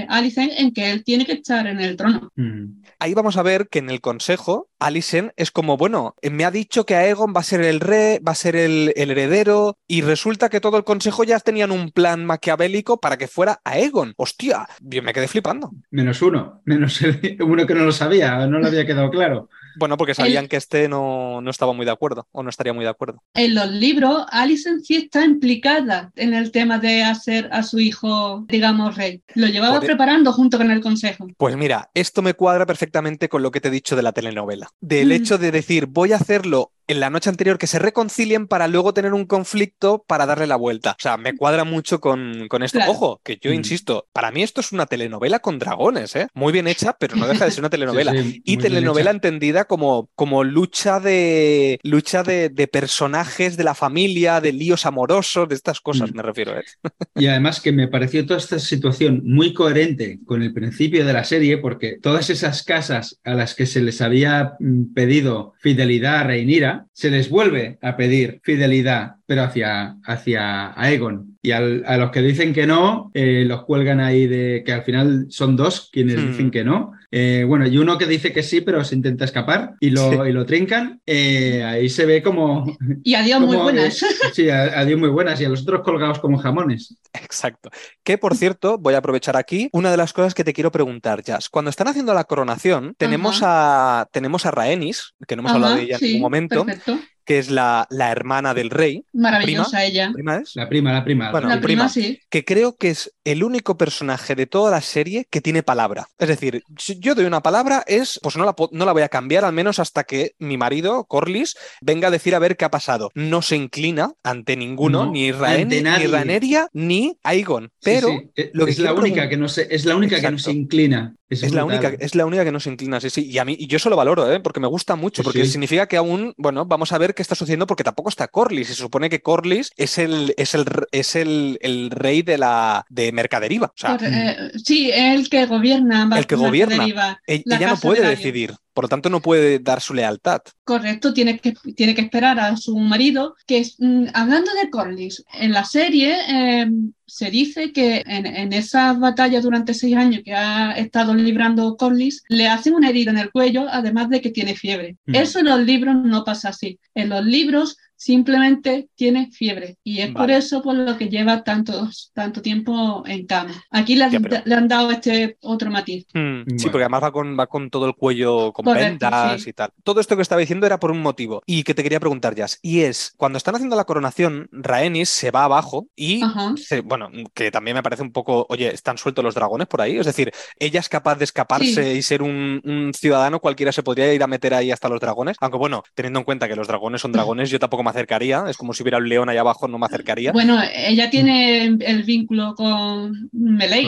eh, Alicent en que él tiene que estar en el trono. Mm. Ahí vamos a ver que en el consejo Alicent es como, bueno, me ha dicho que Aegon va a ser el rey, va a ser el, el heredero, y resulta que todo el consejo ya tenían un plan maquiavélico para que fuera Aegon. Hostia, yo me quedé flipando. Menos uno, menos el- uno que no lo sabía, no le había quedado claro. Bueno, porque sabían que este no, no estaba muy de acuerdo, o no estaría muy de acuerdo. En los libros, Alicent sí está implicada en el tema de hacer a su hijo, digamos, rey. Lo llevaba preparando junto con el consejo. Pues mira, esto me cuadra perfectamente con lo que te he dicho de la telenovela. Del Mm. hecho de decir, voy a hacerlo en la noche anterior, que se reconcilien para luego tener un conflicto para darle la vuelta. O sea, me cuadra mucho con, con esto. Claro. Ojo, que yo Mm. insisto, para mí esto es una telenovela con dragones, ¿eh? Muy bien hecha, pero no deja de ser una telenovela. Sí, sí, Y telenovela entendida como, como lucha de lucha de, de personajes de la familia, de líos amorosos, de estas cosas, Mm. me refiero. ¿eh? Y además que me pareció toda esta situación muy coherente con el principio de la serie, porque todas esas casas a las que se les había mm, pedido fidelidad a Reinira, se les vuelve a pedir fidelidad, pero hacia, hacia Aegon. Y al- a los que dicen que no, eh, los cuelgan ahí de que al final son dos quienes Hmm. dicen que no. Eh, bueno, y uno que dice que sí, pero se intenta escapar y lo, y lo trincan. Eh, ahí se ve como... Y adiós, muy como, buenas. eh, sí, a- adiós muy buenas y a los otros colgados como jamones. Exacto. Que por cierto, voy a aprovechar aquí una de las cosas que te quiero preguntar, Jazz. Cuando están haciendo la coronación, tenemos a tenemos a Rhaenys, que no hemos hablado de ella en sí, ningún momento, Perfecto. Que es la, la hermana del rey. Maravillosa ella. ¿Prima es? La prima, la prima. Bueno, La prima, prima. sí. que creo que es el único personaje de toda la serie que tiene palabra. Es decir, si yo doy una palabra, es, pues no la, no la voy a cambiar, al menos hasta que mi marido, Corlys, venga a decir a ver qué ha pasado. No se inclina ante ninguno, No, ni Rhaen, ni. Rhaenyra, ni Aegon. Pero sí, lo que es la única que no se, es la única que no se inclina. Es, Es la, única, es la única que no se inclina, sí, sí. Y a mí, y yo eso lo valoro, ¿eh? porque me gusta mucho, Sí, porque sí. significa que aún, bueno, vamos a ver qué está sucediendo, porque tampoco está Corlys. Y se supone que Corlys es el, es el, es el, el rey de la de Mercaderiva. O sea, Por- eh, sí, es el que gobierna. El que gobierna. E- la ella no puede decidir, por lo tanto no puede dar su lealtad. Correcto, tiene que, tiene que esperar a su marido, que es, mm, hablando de Corlys, en la serie eh, se dice que en, en esas batallas durante seis años que ha estado librando Corlys, le hacen una herida en el cuello, además de que tiene fiebre. Mm. Eso en los libros no pasa así. En los libros simplemente tiene fiebre y es por eso por lo que lleva tanto, tanto tiempo en cama. Aquí le, han- Ya, pero- le han dado este otro matiz. Mm, Sí, porque además va con, va con todo el cuello con Correcto, vendas sí. y tal. Todo esto que estaba diciendo era por un motivo y que te quería preguntar, Jazz. Y es, cuando están haciendo la coronación, Rhaenys se va abajo y, se- bueno, que también me parece un poco, oye, ¿están sueltos los dragones por ahí? Es decir, ella es capaz de escaparse y ser un, un ciudadano, cualquiera se podría ir a meter ahí hasta los dragones. Aunque bueno, teniendo en cuenta que los dragones son dragones, yo tampoco me acercaría. Es como si hubiera un león ahí abajo, no me acercaría. Bueno, ella tiene el vínculo con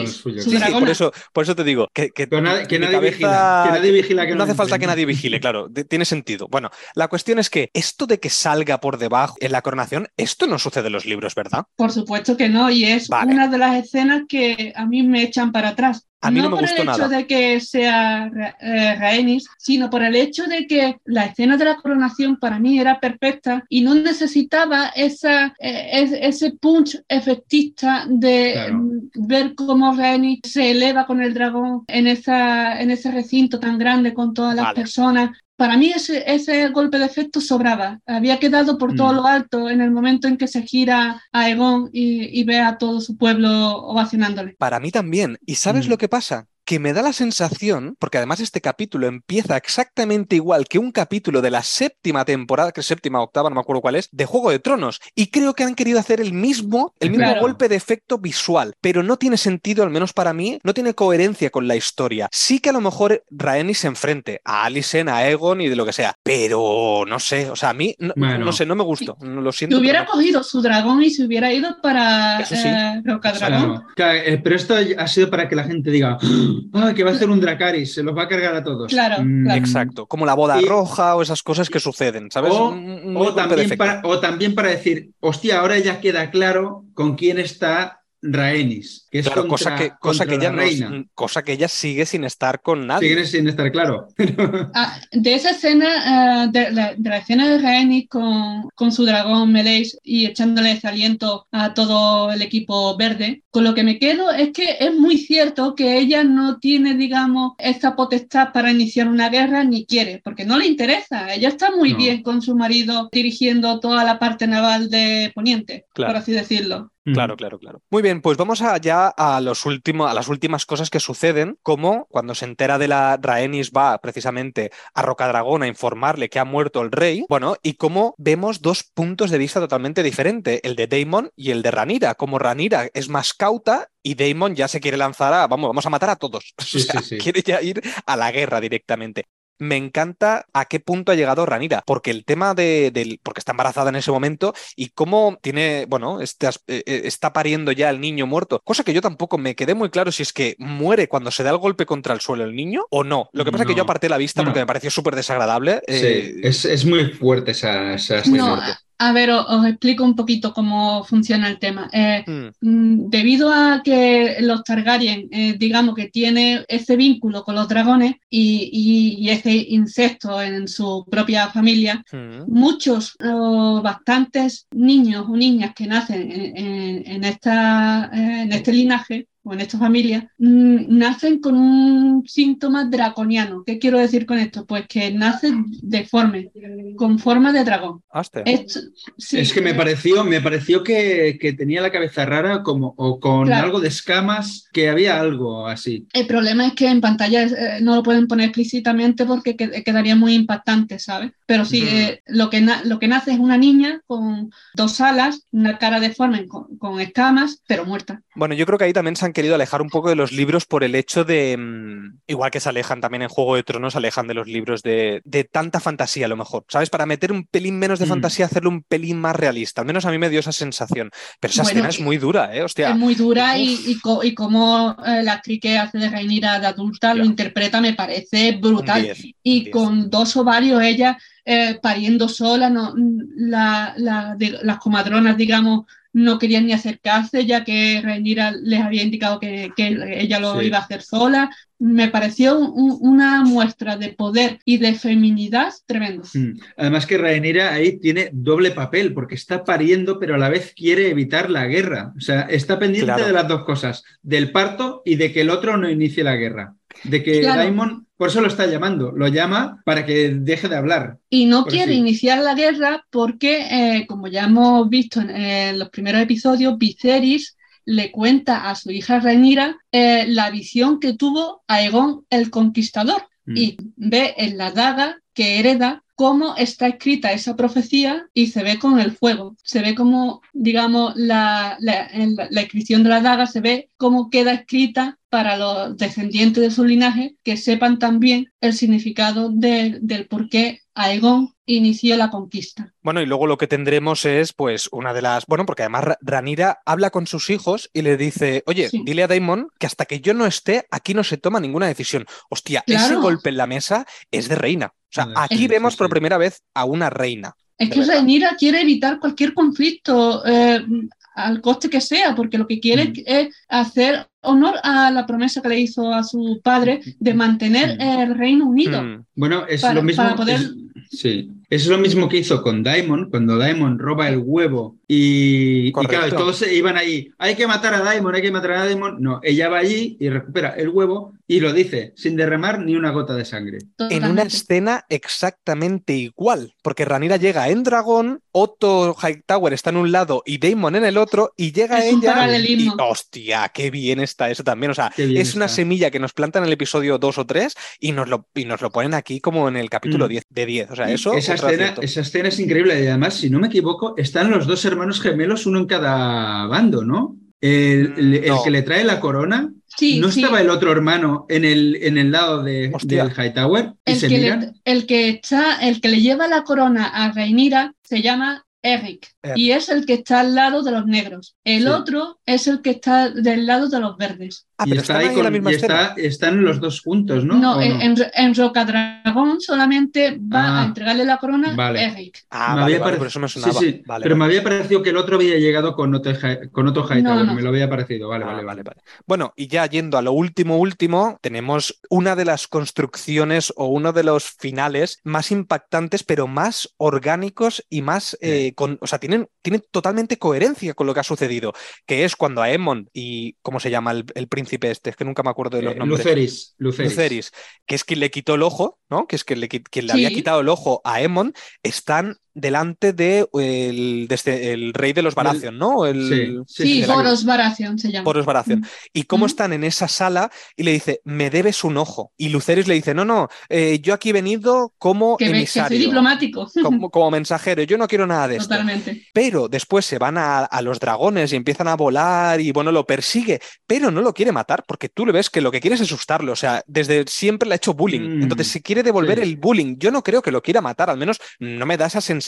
su Sí, sí, por eso, por eso te digo que, que nadie cabeza- vigila, que nadie vigila que no no hace falta que nadie vigile, claro, de- tiene sentido. Bueno, la cuestión es que esto de que salga por debajo en la coronación, esto no sucede en los libros, ¿verdad? Por supuesto que no, y es Vale. una de las escenas que a mí me echan para atrás. A mí no me por gustó el hecho nada. de que sea eh, Rhaenys, sino por el hecho de que la escena de la coronación para mí era perfecta y no necesitaba esa, eh, es- ese punch efectista de Claro. mm, ver cómo Rhaenys se eleva con el dragón en, esa, en ese recinto tan grande con todas las Vale. personas. Para mí ese, ese golpe de efecto sobraba. Había quedado por todo Mm. lo alto en el momento en que se gira a Egon y, y ve a todo su pueblo ovacionándole. Para mí también. ¿Y sabes Mm. lo que pasa? Que me da la sensación, porque además este capítulo empieza exactamente igual que un capítulo de la séptima temporada, que es séptima o octava, no me acuerdo cuál es, de Juego de Tronos. Y creo que han querido hacer el mismo, el mismo Claro. golpe de efecto visual, pero no tiene sentido, al menos para mí, no tiene coherencia con la historia. Sí que a lo mejor Rhaenys se enfrente a Alicent, a Egon y de lo que sea, pero no sé, o sea, a mí, no, Bueno. no sé, no me gustó, no lo Si siento. pero hubiera no. cogido su dragón y se hubiera ido para sí. eh, Rocadragón. Claro, claro, eh, pero esto ha sido para que la gente diga, ah, que va a hacer un Dracaris, se los va a cargar a todos. Claro, Mm, claro. Exacto, como la boda Y- roja o esas cosas que suceden, ¿sabes? O, Un- un o golpe de también para, o también para decir, hostia, ahora ya queda claro con quién está Rhaenys, que es Claro, contra, cosa que, cosa, contra que la ella no- reina. cosa que ella sigue sin estar con nadie. Sigue sin estar claro. Ah, de esa escena, eh, de, la, de la escena de Rhaenys con, con su dragón Meleis y echándole ese aliento a todo el equipo verde, con lo que me quedo es que es muy cierto que ella no tiene, digamos, esta potestad para iniciar una guerra ni quiere, porque no le interesa. Ella está muy No. bien con su marido dirigiendo toda la parte naval de Poniente, Claro. por así decirlo. Claro, claro, claro. Muy bien, pues vamos allá a los últimos, a las últimas cosas que suceden, como cuando se entera de la Rhaenys va precisamente a Rocadragón a informarle que ha muerto el rey, bueno, y cómo vemos dos puntos de vista totalmente diferentes, el de Daemon y el de Ranira, como Ranira es más cauta y Daemon ya se quiere lanzar a, vamos, vamos a matar a todos, o sea, sí, sí. quiere ya ir a la guerra directamente. Me encanta a qué punto ha llegado Ranira, porque el tema de, del, porque está embarazada en ese momento y cómo tiene, bueno, este as- eh, eh, está pariendo ya el niño muerto, cosa que yo tampoco me quedé muy claro si es que muere cuando se da el golpe contra el suelo el niño o no. Lo que pasa es que yo aparté la vista Bueno. porque me pareció súper desagradable. Sí, eh, es, es muy fuerte esa, esa No. A ver, os, os explico un poquito cómo funciona el tema. Eh, mm, Mm, Debido a que los Targaryen, eh, digamos que tiene ese vínculo con los dragones y, y- y ese incesto en su propia familia, mm. muchos o bastantes niños o niñas que nacen en, en- en esta, eh, en este linaje o en esta familia, mm, nacen con un síntoma draconiano. ¿Qué quiero decir con esto? Pues que nacen deforme, con forma de dragón. Hostia. Esto- sí, Es que me pareció, me pareció que, que tenía la cabeza rara como, o con Claro. algo de escamas, que había algo así. El problema es que en pantalla eh, no lo pueden poner explícitamente porque que- quedaría muy impactante, ¿sabes? Pero sí, eh, lo, que lo que nace es una niña con dos alas, una cara deforme con, con escamas, pero muerta. Bueno, yo creo que ahí también se han querido alejar un poco de los libros por el hecho de, mm, igual que se alejan también en Juego de Tronos, se alejan de los libros de, de tanta fantasía a lo mejor, ¿sabes? Para meter un pelín menos de Mm. fantasía, hacerlo un pelín más realista. Al menos a mí me dio esa sensación. Pero esa Bueno, escena es muy dura, ¿eh? Hostia. Es muy dura y, Uf. y, co- y como eh, la actriz que hace de Rhaenyra de adulta lo interpreta me parece brutal. 10, un y 10. con dos ovarios ella eh, pariendo sola, no, la- la- de- las comadronas, digamos, no querían ni acercarse ya que Rhaenyra les había indicado que, que ella lo Sí. iba a hacer sola. Me pareció un- una muestra de poder y de feminidad tremendo. Mm. Además que Rhaenyra ahí tiene doble papel, porque está pariendo, pero a la vez quiere evitar la guerra. O sea, está pendiente Claro. de las dos cosas, del parto y de que el otro no inicie la guerra. De que Claro. Daemon, por eso lo está llamando, lo llama para que deje de hablar. Y no quiere sí. iniciar la guerra porque, eh, como ya hemos visto en, en los primeros episodios, Viserys le cuenta a su hija Rhaenyra eh, la visión que tuvo Aegon el Conquistador Mm. y ve en la daga que hereda cómo está escrita esa profecía y se ve con el fuego. Se ve como, digamos, la, la, en la- la inscripción de la daga, se ve cómo queda escrita para los descendientes de su linaje que sepan también el significado de- del por qué Aegon inició la conquista. Bueno, y luego lo que tendremos es, pues, una de las. Bueno, porque además Ra- Ranira habla con sus hijos y le dice: Oye, Sí. dile a Daemon que hasta que yo no esté, aquí no se toma ninguna decisión. Hostia, ese golpe en la mesa es de reina. O sea, aquí vemos sí, por primera vez a una reina. Es que verdad. Rhaenyra quiere evitar cualquier conflicto eh, al coste que sea, porque lo que quiere Mm. es hacer honor a la promesa que le hizo a su padre de mantener el Reino Unido. Mm. Bueno, es Para- lo mismo. para poder- es- sí, es lo mismo que hizo con Daemon, cuando Daemon roba el huevo y, claro, todos se iban ahí. Hay que matar a Daemon, hay que matar a Daemon. No, ella va allí y recupera el huevo y lo dice sin derramar ni una gota de sangre. En una escena exactamente igual, porque Ranira llega en dragón, Otto Hightower está en un lado y Daemon en el otro, y llega Es un ella. Y, hostia, qué bien está eso también. O sea, es una está. semilla que nos plantan en el episodio 2 o 3 y nos lo, y nos lo ponen aquí como en el capítulo Mm. 10 de 10. O sea, eso. esa, escena, esa escena es increíble y además, si no me equivoco, están los dos hermanos gemelos, uno en cada bando, ¿no? El, el- el que le trae la corona, Sí, ¿no sí. estaba el otro hermano en el, en el lado de, del Hightower? ¿Y El se que, miran? le, el, que está, el que le lleva la corona a Rhaenyra se llama Eric. Y es el que está al lado de los negros. El Sí. otro es el que está del lado de los verdes. Ah, y pero está están ahí ahí en la con- misma y está- están los dos juntos, ¿no? No, ¿O en, en, en Rocadragón solamente va Ah, a entregarle la corona vale. Eric. Ah, Me vale, había vale, por eso me Sí, sonaba. sí, Vale, pero vale. me había parecido que el otro había llegado con otro, con otro Hightower, No, no. me lo había parecido, vale, Ah, vale, vale. Bueno, y ya yendo a lo último, último, tenemos una de las construcciones o uno de los finales más impactantes, pero más orgánicos y más, eh, con, o sea, tienen, tienen totalmente coherencia con lo que ha sucedido, que es cuando a Aemon y, ¿cómo se llama el, el príncipe este? Es que nunca me acuerdo de los Eh, nombres. Luceris, Luceris. Luceris, que es quien le quitó el ojo, ¿no? Que es quien le, qui- quien le Sí. había quitado el ojo a Aemon, están delante de el, de este- el rey de los Baratheon, ¿no? El, Sí, sí, Sí, Boros Baratheon se llama. Boros Baratheon. Mm. Y cómo Mm. están en esa sala y le dice, me debes un ojo. Y Luceris le dice, no, no, eh, yo aquí he venido como Que, ve- que soy emisario, diplomático. como, como mensajero, yo no quiero nada de esto. Totalmente. Pero después se van a, a los dragones y empiezan a volar y bueno, lo persigue, pero no lo quiere matar porque tú le ves que lo que quiere es asustarlo. O sea, desde siempre le ha hecho bullying. Mm, Entonces se quiere devolver sí. el bullying. Yo no creo que lo quiera matar, al menos no me da esa sensación.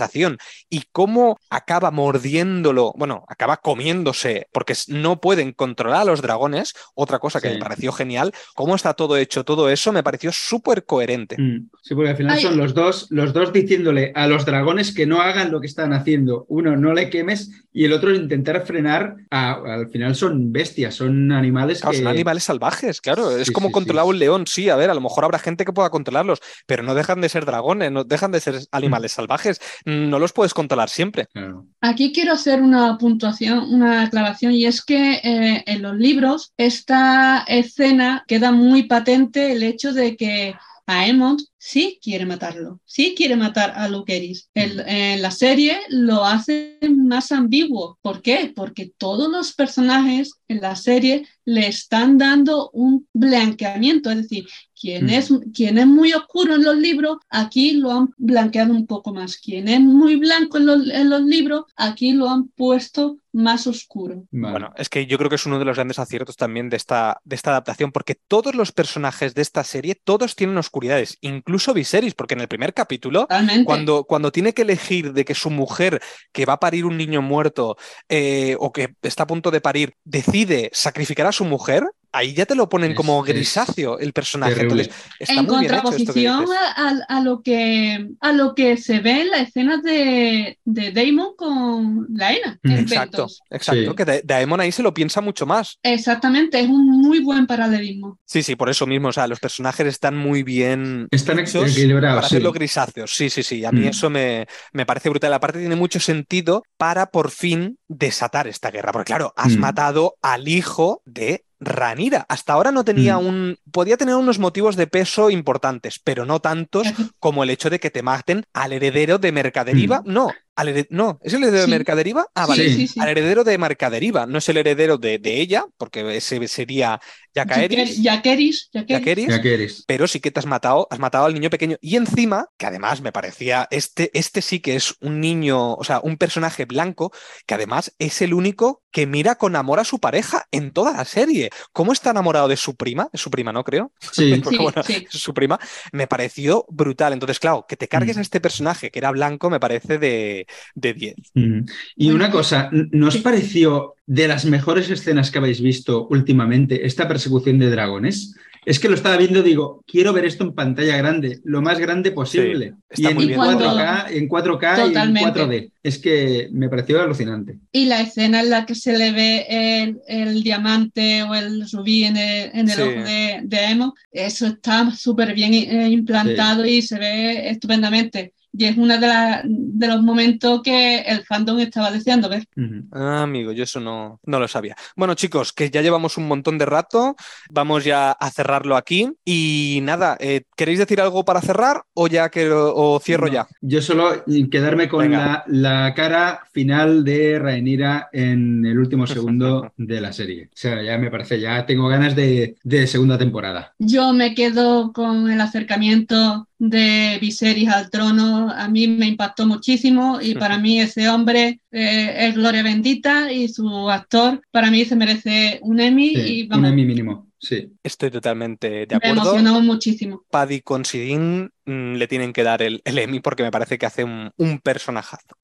Y cómo acaba mordiéndolo, bueno, acaba comiéndose porque no pueden controlar a los dragones. Otra cosa que Sí. me pareció genial. Cómo está todo hecho, todo eso me pareció súper coherente. Mm, Sí, porque al final Ay. son los dos, los dos diciéndole a los dragones que no hagan lo que están haciendo. Uno, no le quemes, y el otro, intentar frenar. a- al final son bestias, son animales Claro, que. son animales salvajes, claro. es como sí, controlar sí. un león, sí, a ver, a lo mejor habrá gente que pueda controlarlos, pero no dejan de ser dragones, no dejan de ser animales salvajes. No los puedes controlar siempre. Claro. Aquí quiero hacer una puntuación, una aclaración, y es que eh, en los libros esta escena queda muy patente el hecho de que Aemon sí quiere matarlo, sí quiere matar a Luceris. El- en la serie lo hace más ambiguo. ¿Por qué? Porque todos los personajes en la serie le están dando un blanqueamiento, es decir, quien, Mm. es, quien es muy oscuro en los libros, aquí lo han blanqueado un poco más. Quien es muy blanco en los, en los libros, aquí lo han puesto más oscuro. Vale. Bueno, es que yo creo que es uno de los grandes aciertos también de esta, de esta adaptación, porque todos los personajes de esta serie, todos tienen oscuridades, incluso Viserys, porque en el primer capítulo Totalmente. Cuando, cuando tiene que elegir de que su mujer, que va a parir un niño muerto eh, o que está a punto de parir, decide sacrificar a su mujer, ahí ya te lo ponen Es- como grisáceo el personaje. Entonces, está en muy bien hecho esto que contraposición dices. a, a- lo que, a lo que se ve en la escena de, de Damon con Laena. Mm. en Exacto, Pentos. exacto. Sí. Que Da- Daemon ahí se lo piensa mucho más. Exactamente, es un muy buen paralelismo. Sí, sí, por eso mismo. O sea, los personajes están muy bien Están hechos equilibrados. para sí. hacerlo grisáceos. Sí, sí, sí. A mí Mm. eso me, me parece brutal. Aparte, tiene mucho sentido para por fin desatar esta guerra. Porque, claro, has Mm. matado al hijo de Ranira. Hasta ahora no tenía Mm. un. Podía tener unos motivos de peso importantes, pero no tantos como el hecho de que te maten al heredero de Mercaderiva. No, al hered- no, ¿es el heredero de. Mercaderiva? Ah, vale. Sí. sí, sí. Al heredero de Mercaderiva, no es el heredero de, de ella, porque ese sería Jacaeris. Jaqueris, Jaqueris. Jacaeris, Ya que eres. pero sí que te has matado, has matado al niño pequeño. Y encima, que además me parecía, este, este sí que es un niño, o sea, un personaje blanco, que además es el único que mira con amor a su pareja en toda la serie. ¿Cómo está enamorado de su prima? Es su prima, ¿no? Creo. Sí. Porque, Sí, bueno, sí. es su prima. Me pareció brutal. Entonces, claro, que te cargues Mm. a este personaje que era blanco me parece de de 10. Mm. Y Bueno, una cosa, ¿no os sí. pareció de las mejores escenas que habéis visto últimamente esta persecución de dragones? Es que lo estaba viendo, digo, quiero ver esto en pantalla grande, lo más grande posible. está y en muy bien. 4K, en 4K y en Totalmente. 4D. Es que me pareció alucinante. Y la escena en la que se le ve el, el diamante o el rubí en el, en el Sí. ojo de, de Emo, eso está súper bien eh, implantado y se ve estupendamente. Y es uno de, la- de los momentos que el fandom estaba deseando ver. Ujú. Ah, amigo, yo eso no, no lo sabía. Bueno, chicos, que ya llevamos un montón de rato, vamos ya a cerrarlo aquí. Y nada, eh, ¿queréis decir algo para cerrar o ya que lo- o cierro No, ya? Yo solo quedarme con la cara final de Rhaenyra en el último segundo de la serie. O sea, ya me parece, ya tengo ganas de, de segunda temporada. Yo me quedo con el acercamiento de Viserys al trono. A mí me impactó muchísimo y para mí ese hombre eh, es gloria bendita y su actor para mí se merece un Emmy Sí, y un vamos, Emmy mínimo. Sí. Estoy totalmente de Me acuerdo. emocionó muchísimo. Paddy Considine mm, le tienen que dar el, el Emmy porque me parece que hace un, un personajazo.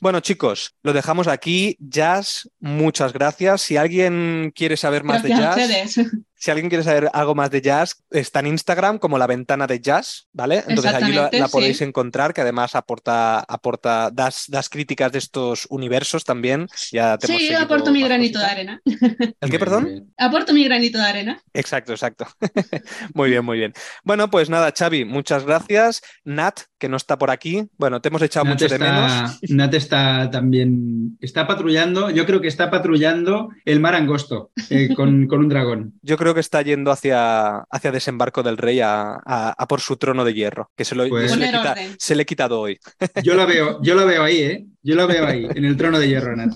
Bueno, chicos, lo dejamos aquí. Jazz, muchas gracias. Si alguien quiere saber más Gracias a de jazz, ustedes. si alguien quiere saber algo más de jazz, está en Instagram como la ventana de jazz, ¿vale? Entonces allí la, podéis sí. encontrar, que además aporta, aporta das, das críticas de estos universos también. Ya te Sí, seguido aporto mi granito de arena. ¿El qué, perdón? Aporto mi granito de arena. Exacto, exacto. muy bien, muy bien. Bueno, pues nada, Xavi, muchas gracias. Nat, que no está por aquí. Bueno, te hemos echado Nat mucho de menos. Nat está también, está patrullando, yo creo que está patrullando el mar angosto eh, con, con un dragón. Yo creo que está yendo hacia, hacia Desembarco del Rey a, a- a por su trono de hierro, que se, lo, Pues- se, le, quita- orden. se le he quitado hoy. Yo la veo, yo la veo ahí, ¿eh? Yo la veo ahí, en el trono de hierro, Nat.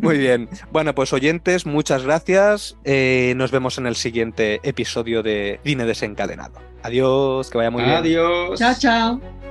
Muy bien. Bueno, pues oyentes, muchas gracias. Eh, nos vemos en el siguiente episodio de Cine Desencadenado. Adiós, que vaya muy bien. Adiós. Chao, chao.